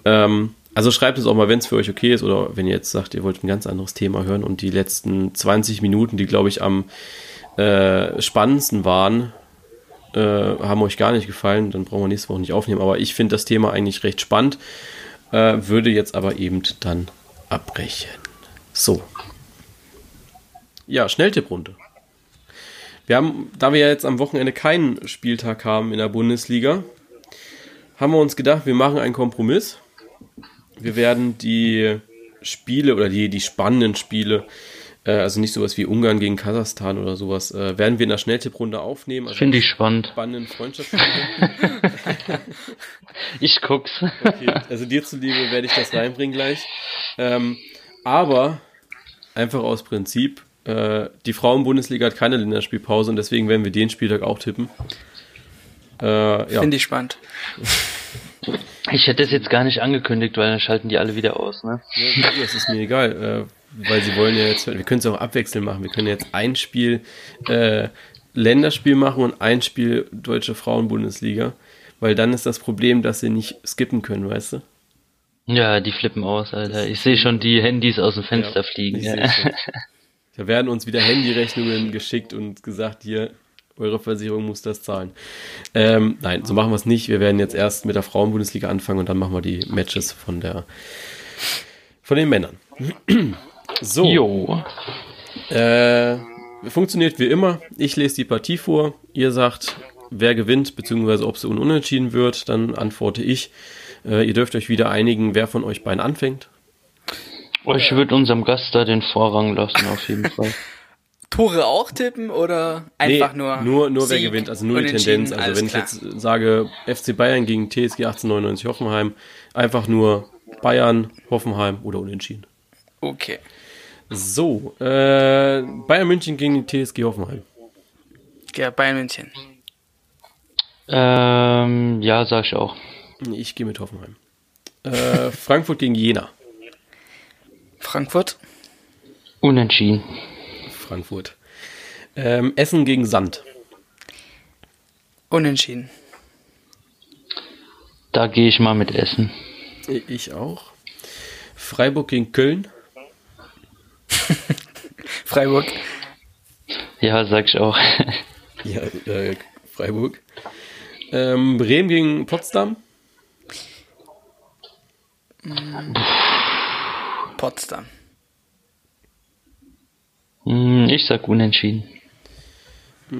Ähm, also schreibt es auch mal, wenn es für euch okay ist oder wenn ihr jetzt sagt, ihr wollt ein ganz anderes Thema hören und die letzten 20 Minuten, die glaube ich am äh, spannendsten waren, äh, haben euch gar nicht gefallen, dann brauchen wir nächste Woche nicht aufnehmen. Aber ich finde das Thema eigentlich recht spannend, äh, würde jetzt aber eben dann abbrechen. So. Ja, Schnelltipprunde. Wir haben, da wir ja jetzt am Wochenende keinen Spieltag haben in der Bundesliga, haben wir uns gedacht, wir machen einen Kompromiss. Wir werden die Spiele oder die, die spannenden Spiele, äh, also nicht sowas wie Ungarn gegen Kasachstan oder sowas, äh, werden wir in der Schnelltipprunde aufnehmen. Also Finde ich spannend. Spannenden Freundschaftsspiele. ich guck's. Okay, also dir zuliebe werde ich das reinbringen gleich. Ähm, aber einfach aus Prinzip äh, die Frauen-Bundesliga hat keine Länderspielpause und deswegen werden wir den Spieltag auch tippen. Äh, ja. Finde ich spannend. Ich hätte es jetzt gar nicht angekündigt, weil dann schalten die alle wieder aus, ne? Ja, das ist mir egal, äh, weil sie wollen ja jetzt, wir können es auch abwechselnd machen. Wir können jetzt ein Spiel äh, Länderspiel machen und ein Spiel Deutsche Frauen-Bundesliga, weil dann ist das Problem, dass sie nicht skippen können, weißt du? Ja, die flippen aus, Alter. Ich sehe schon die Handys aus dem Fenster ja, fliegen. Ja. Da werden uns wieder Handyrechnungen geschickt und gesagt, hier, eure Versicherung muss das zahlen. Ähm, nein, so machen wir es nicht. Wir werden jetzt erst mit der Frauenbundesliga anfangen und dann machen wir die Matches von der von den Männern. so. Jo. Äh, funktioniert wie immer. Ich lese die Partie vor. Ihr sagt, wer gewinnt, beziehungsweise ob es unentschieden wird. Dann antworte ich. Äh, ihr dürft euch wieder einigen, wer von euch beiden anfängt. Ich würde unserem Gast da den Vorrang lassen, auf jeden Fall. Tore auch tippen oder einfach nee, nur. Nur, nur wer gewinnt, also nur die Tendenz. Also wenn klar. ich jetzt sage FC Bayern gegen TSG 1899 Hoffenheim, einfach nur Bayern, Hoffenheim oder unentschieden. Okay. So, äh, Bayern München gegen die TSG Hoffenheim. Ja, Bayern München. Ähm, ja, sag ich auch. Ich gehe mit Hoffenheim. Äh, Frankfurt gegen Jena. Frankfurt. Unentschieden. Frankfurt. Ähm, Essen gegen Sand. Unentschieden. Da gehe ich mal mit Essen. Ich auch. Freiburg gegen Köln. Freiburg. Ja, sag ich auch. Ja, äh, Freiburg. Ähm, Bremen gegen Potsdam. Potsdam. Hm, Ich sag unentschieden.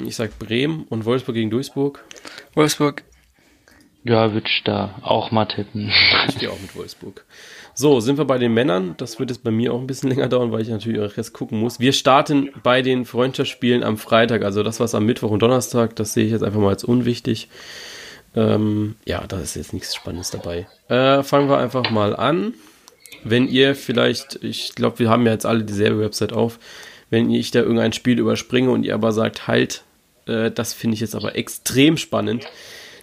Ich sag Bremen und Wolfsburg gegen Duisburg. Wolfsburg. Ja, würde ich da auch mal tippen. Ich gehe auch mit Wolfsburg. So, sind wir bei den Männern. Das wird jetzt bei mir auch ein bisschen länger dauern, weil ich natürlich auch erst gucken muss. Wir starten bei den Freundschaftsspielen am Freitag. Also das, was am Mittwoch und Donnerstag, das sehe ich jetzt einfach mal als unwichtig. Ähm, ja, da ist jetzt nichts Spannendes dabei. Äh, fangen wir einfach mal an. Wenn ihr vielleicht, ich glaube, wir haben ja jetzt alle dieselbe Website auf, wenn ich da irgendein Spiel überspringe und ihr aber sagt, halt, äh, das finde ich jetzt aber extrem spannend,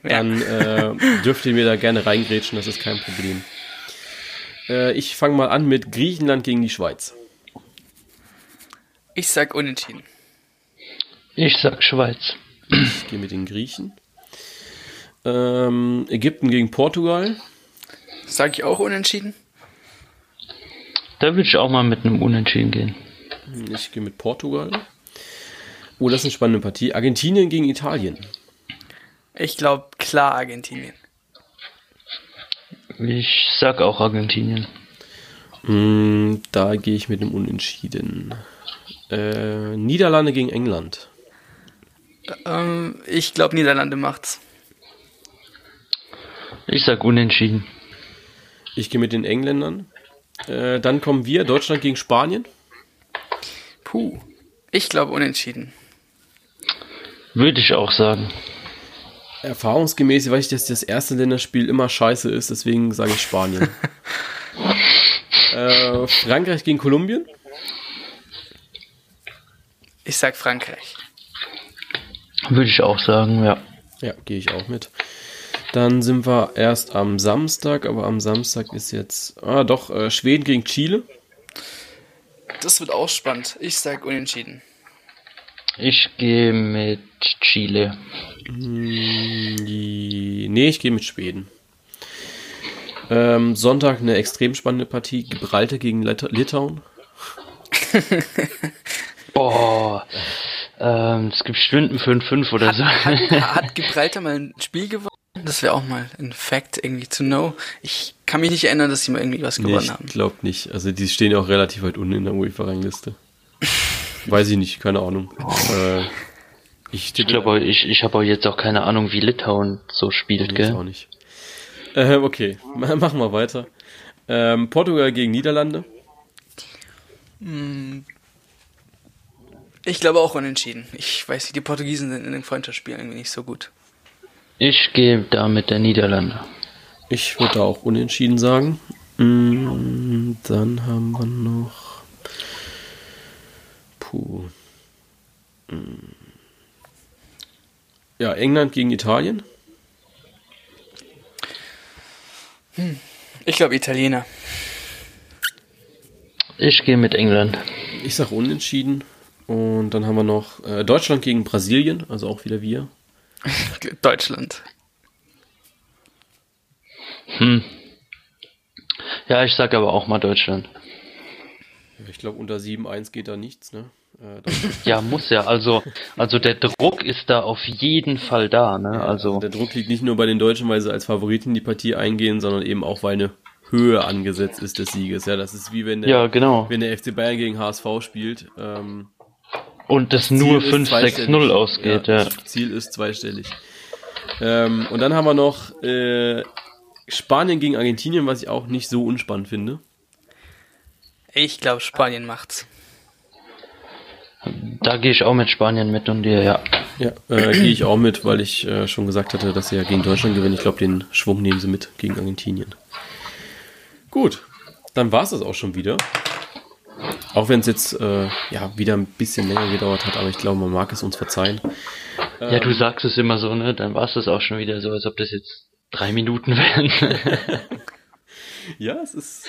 dann äh, dürft ihr mir da gerne reingrätschen, das ist kein Problem. Äh, ich fange mal an mit Griechenland gegen die Schweiz. Ich sag unentschieden. Ich sag Schweiz. Ich gehe mit den Griechen. Ähm, Ägypten gegen Portugal. Sag ich auch unentschieden. Da würde ich auch mal mit einem Unentschieden gehen. Ich gehe mit Portugal. Oh, das ist eine spannende Partie. Argentinien gegen Italien. Ich glaube klar Argentinien. Ich sag auch Argentinien. Mm, da gehe ich mit einem Unentschieden. Äh, Niederlande gegen England. Ähm, ich glaube Niederlande macht's. Ich sag unentschieden. Ich gehe mit den Engländern. Äh, dann kommen wir, Deutschland gegen Spanien. Puh. Ich glaube unentschieden. Würde ich auch sagen. Erfahrungsgemäß weiß ich, dass das erste Länderspiel immer scheiße ist, deswegen sage ich Spanien. äh, Frankreich gegen Kolumbien. Ich sag Frankreich. Würde ich auch sagen, ja. Ja, gehe ich auch mit. Dann sind wir erst am Samstag, aber am Samstag ist jetzt, ah doch, äh, Schweden gegen Chile. Das wird auch spannend. Ich sag unentschieden. Ich gehe mit Chile. Die, nee, ich gehe mit Schweden. Ähm, Sonntag eine extrem spannende Partie. Gibraltar gegen Lit Litauen. Boah. Ähm, es gibt Stunden 5-5 oder so. Hat, hat Gibraltar mal ein Spiel gewonnen? Das wäre auch mal ein Fact irgendwie to know. Ich kann mich nicht erinnern, dass sie mal irgendwie was Nee, gewonnen ich haben. glaube nicht. Also die stehen ja auch relativ weit unten in der UEFA-Rangliste. Weiß ich nicht, keine Ahnung. Äh, ich Ich glaube, ich, ich habe auch jetzt auch keine Ahnung, wie Litauen so spielt, auch gell? nicht. Äh, okay, Ma- machen wir weiter. Ähm, Portugal gegen Niederlande. Ich glaube auch unentschieden. Ich weiß nicht, die Portugiesen sind in den Freundschaftsspielen irgendwie nicht so gut. Ich gehe da mit der Niederlande. Ich würde da auch unentschieden sagen. Mm, dann haben wir noch. Puh. Mm. Ja, England gegen Italien. Ich glaube Italiener. Ich gehe mit England. Ich sage unentschieden. Und dann haben wir noch äh, Deutschland gegen Brasilien, also auch wieder wir. Deutschland. Hm. Ja, ich sag aber auch mal Deutschland. Ich glaube, unter 7-1 geht da nichts, ne? Äh, Ja, muss ja. Also, also der Druck ist da auf jeden Fall da, ne? Also, der Druck liegt nicht nur bei den Deutschen, weil sie als Favoriten in die Partie eingehen, sondern eben auch, weil eine Höhe angesetzt ist des Sieges. Ja, das ist wie wenn der, ja, genau. wenn der FC Bayern gegen HSV spielt. Ähm, Und das Ziel nur ist 5-6-0 zweistellig. ausgeht, ja. Das Ziel ist zweistellig. Ähm, und dann haben wir noch äh, Spanien gegen Argentinien, was ich auch nicht so unspannend finde. Ich glaube Spanien macht's. Da gehe ich auch mit Spanien mit und dir, ja. Ja, äh, gehe ich auch mit, weil ich äh, schon gesagt hatte, dass sie ja gegen Deutschland gewinnen. Ich glaube, den Schwung nehmen sie mit gegen Argentinien. Gut, dann war es das auch schon wieder. Auch wenn es jetzt äh, ja wieder ein bisschen länger gedauert hat, aber ich glaube, man mag es uns verzeihen. Ja, du sagst es immer so, ne? Dann war es das auch schon wieder so, als ob das jetzt drei Minuten wären. Ja, es ist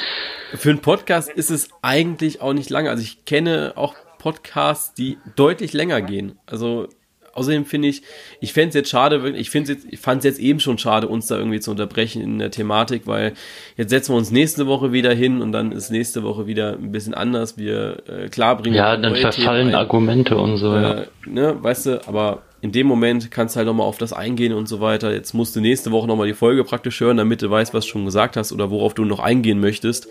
für einen Podcast ist es eigentlich auch nicht lange. Also ich kenne auch Podcasts, die deutlich länger gehen. Also außerdem finde ich, ich fände es jetzt schade, ich, ich fand es jetzt eben schon schade, uns da irgendwie zu unterbrechen in der Thematik, weil jetzt setzen wir uns nächste Woche wieder hin und dann ist nächste Woche wieder ein bisschen anders. Wir äh, klar bringen Ja, dann verfallen Argumente und so. Äh, ja. ne, weißt du, aber in dem Moment kannst du halt nochmal auf das eingehen und so weiter. Jetzt musst du nächste Woche nochmal die Folge praktisch hören, damit du weißt, was du schon gesagt hast oder worauf du noch eingehen möchtest.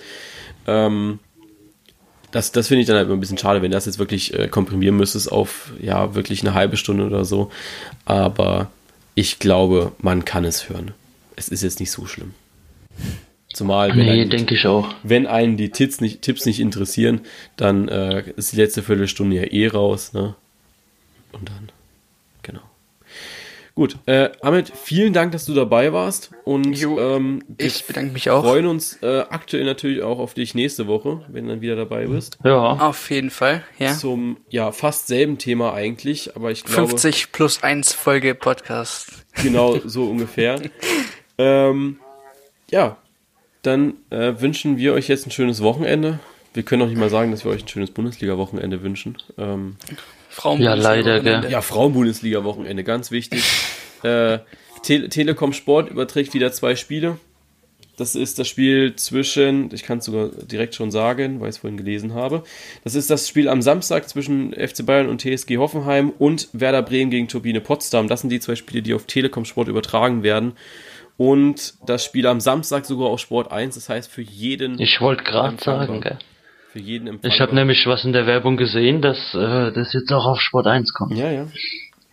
Ähm, das, das finde ich dann halt immer ein bisschen schade, wenn das jetzt wirklich äh, komprimieren müsstest auf, ja, wirklich eine halbe Stunde oder so. Aber ich glaube, man kann es hören. Es ist jetzt nicht so schlimm. Zumal, wenn, nee, denke ich auch. wenn einen die Tipps nicht, Tipps nicht interessieren, dann äh, ist die letzte Viertelstunde ja eh raus, ne? Und dann Gut, äh, Ahmed, vielen Dank, dass du dabei warst. Und jo, ähm, ich bedanke mich auch. Wir freuen uns äh, aktuell natürlich auch auf dich nächste Woche, wenn du dann wieder dabei bist. Ja. Auf jeden Fall, ja. Zum ja fast selben Thema eigentlich, aber ich glaube. 50 plus 1 Folge Podcast. Genau, so ungefähr. ähm, ja, dann äh, wünschen wir euch jetzt ein schönes Wochenende. Wir können auch nicht mal sagen, dass wir euch ein schönes Bundesliga-Wochenende wünschen. Ähm, ja, leider, gell. Ja, Frauen-Bundesliga-Wochenende, ganz wichtig. äh, Te Telekom Sport überträgt wieder zwei Spiele. Das ist das Spiel zwischen, ich kann es sogar direkt schon sagen, weil ich es vorhin gelesen habe. Das ist das Spiel am Samstag zwischen FC Bayern und TSG Hoffenheim und Werder Bremen gegen Turbine Potsdam. Das sind die zwei Spiele, die auf Telekom Sport übertragen werden. Und das Spiel am Samstag sogar auf Sport 1, das heißt für jeden. Ich wollte gerade sagen, gell für jeden Empfang. Ich habe nämlich was in der Werbung gesehen, dass äh, das jetzt auch auf Sport 1 kommt. Ja, ja.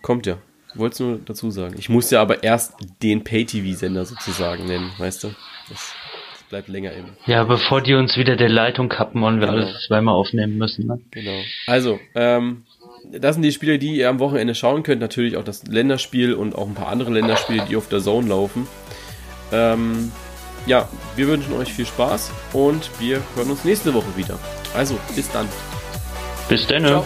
Kommt ja. Wollt's nur dazu sagen. Ich muss ja aber erst den Pay-TV-Sender sozusagen nennen, weißt du? Das, das, bleibt länger eben. Ja, bevor die uns wieder der Leitung kappen und wir genau. alles zweimal aufnehmen müssen. Ne? Genau. Also, ähm, das sind die Spiele, die ihr am Wochenende schauen könnt. Natürlich auch das Länderspiel und auch ein paar andere Länderspiele, die auf der Zone laufen. Ähm, ja, wir wünschen euch viel Spaß und wir hören uns nächste Woche wieder. Also, bis dann. Bis dann. Ciao.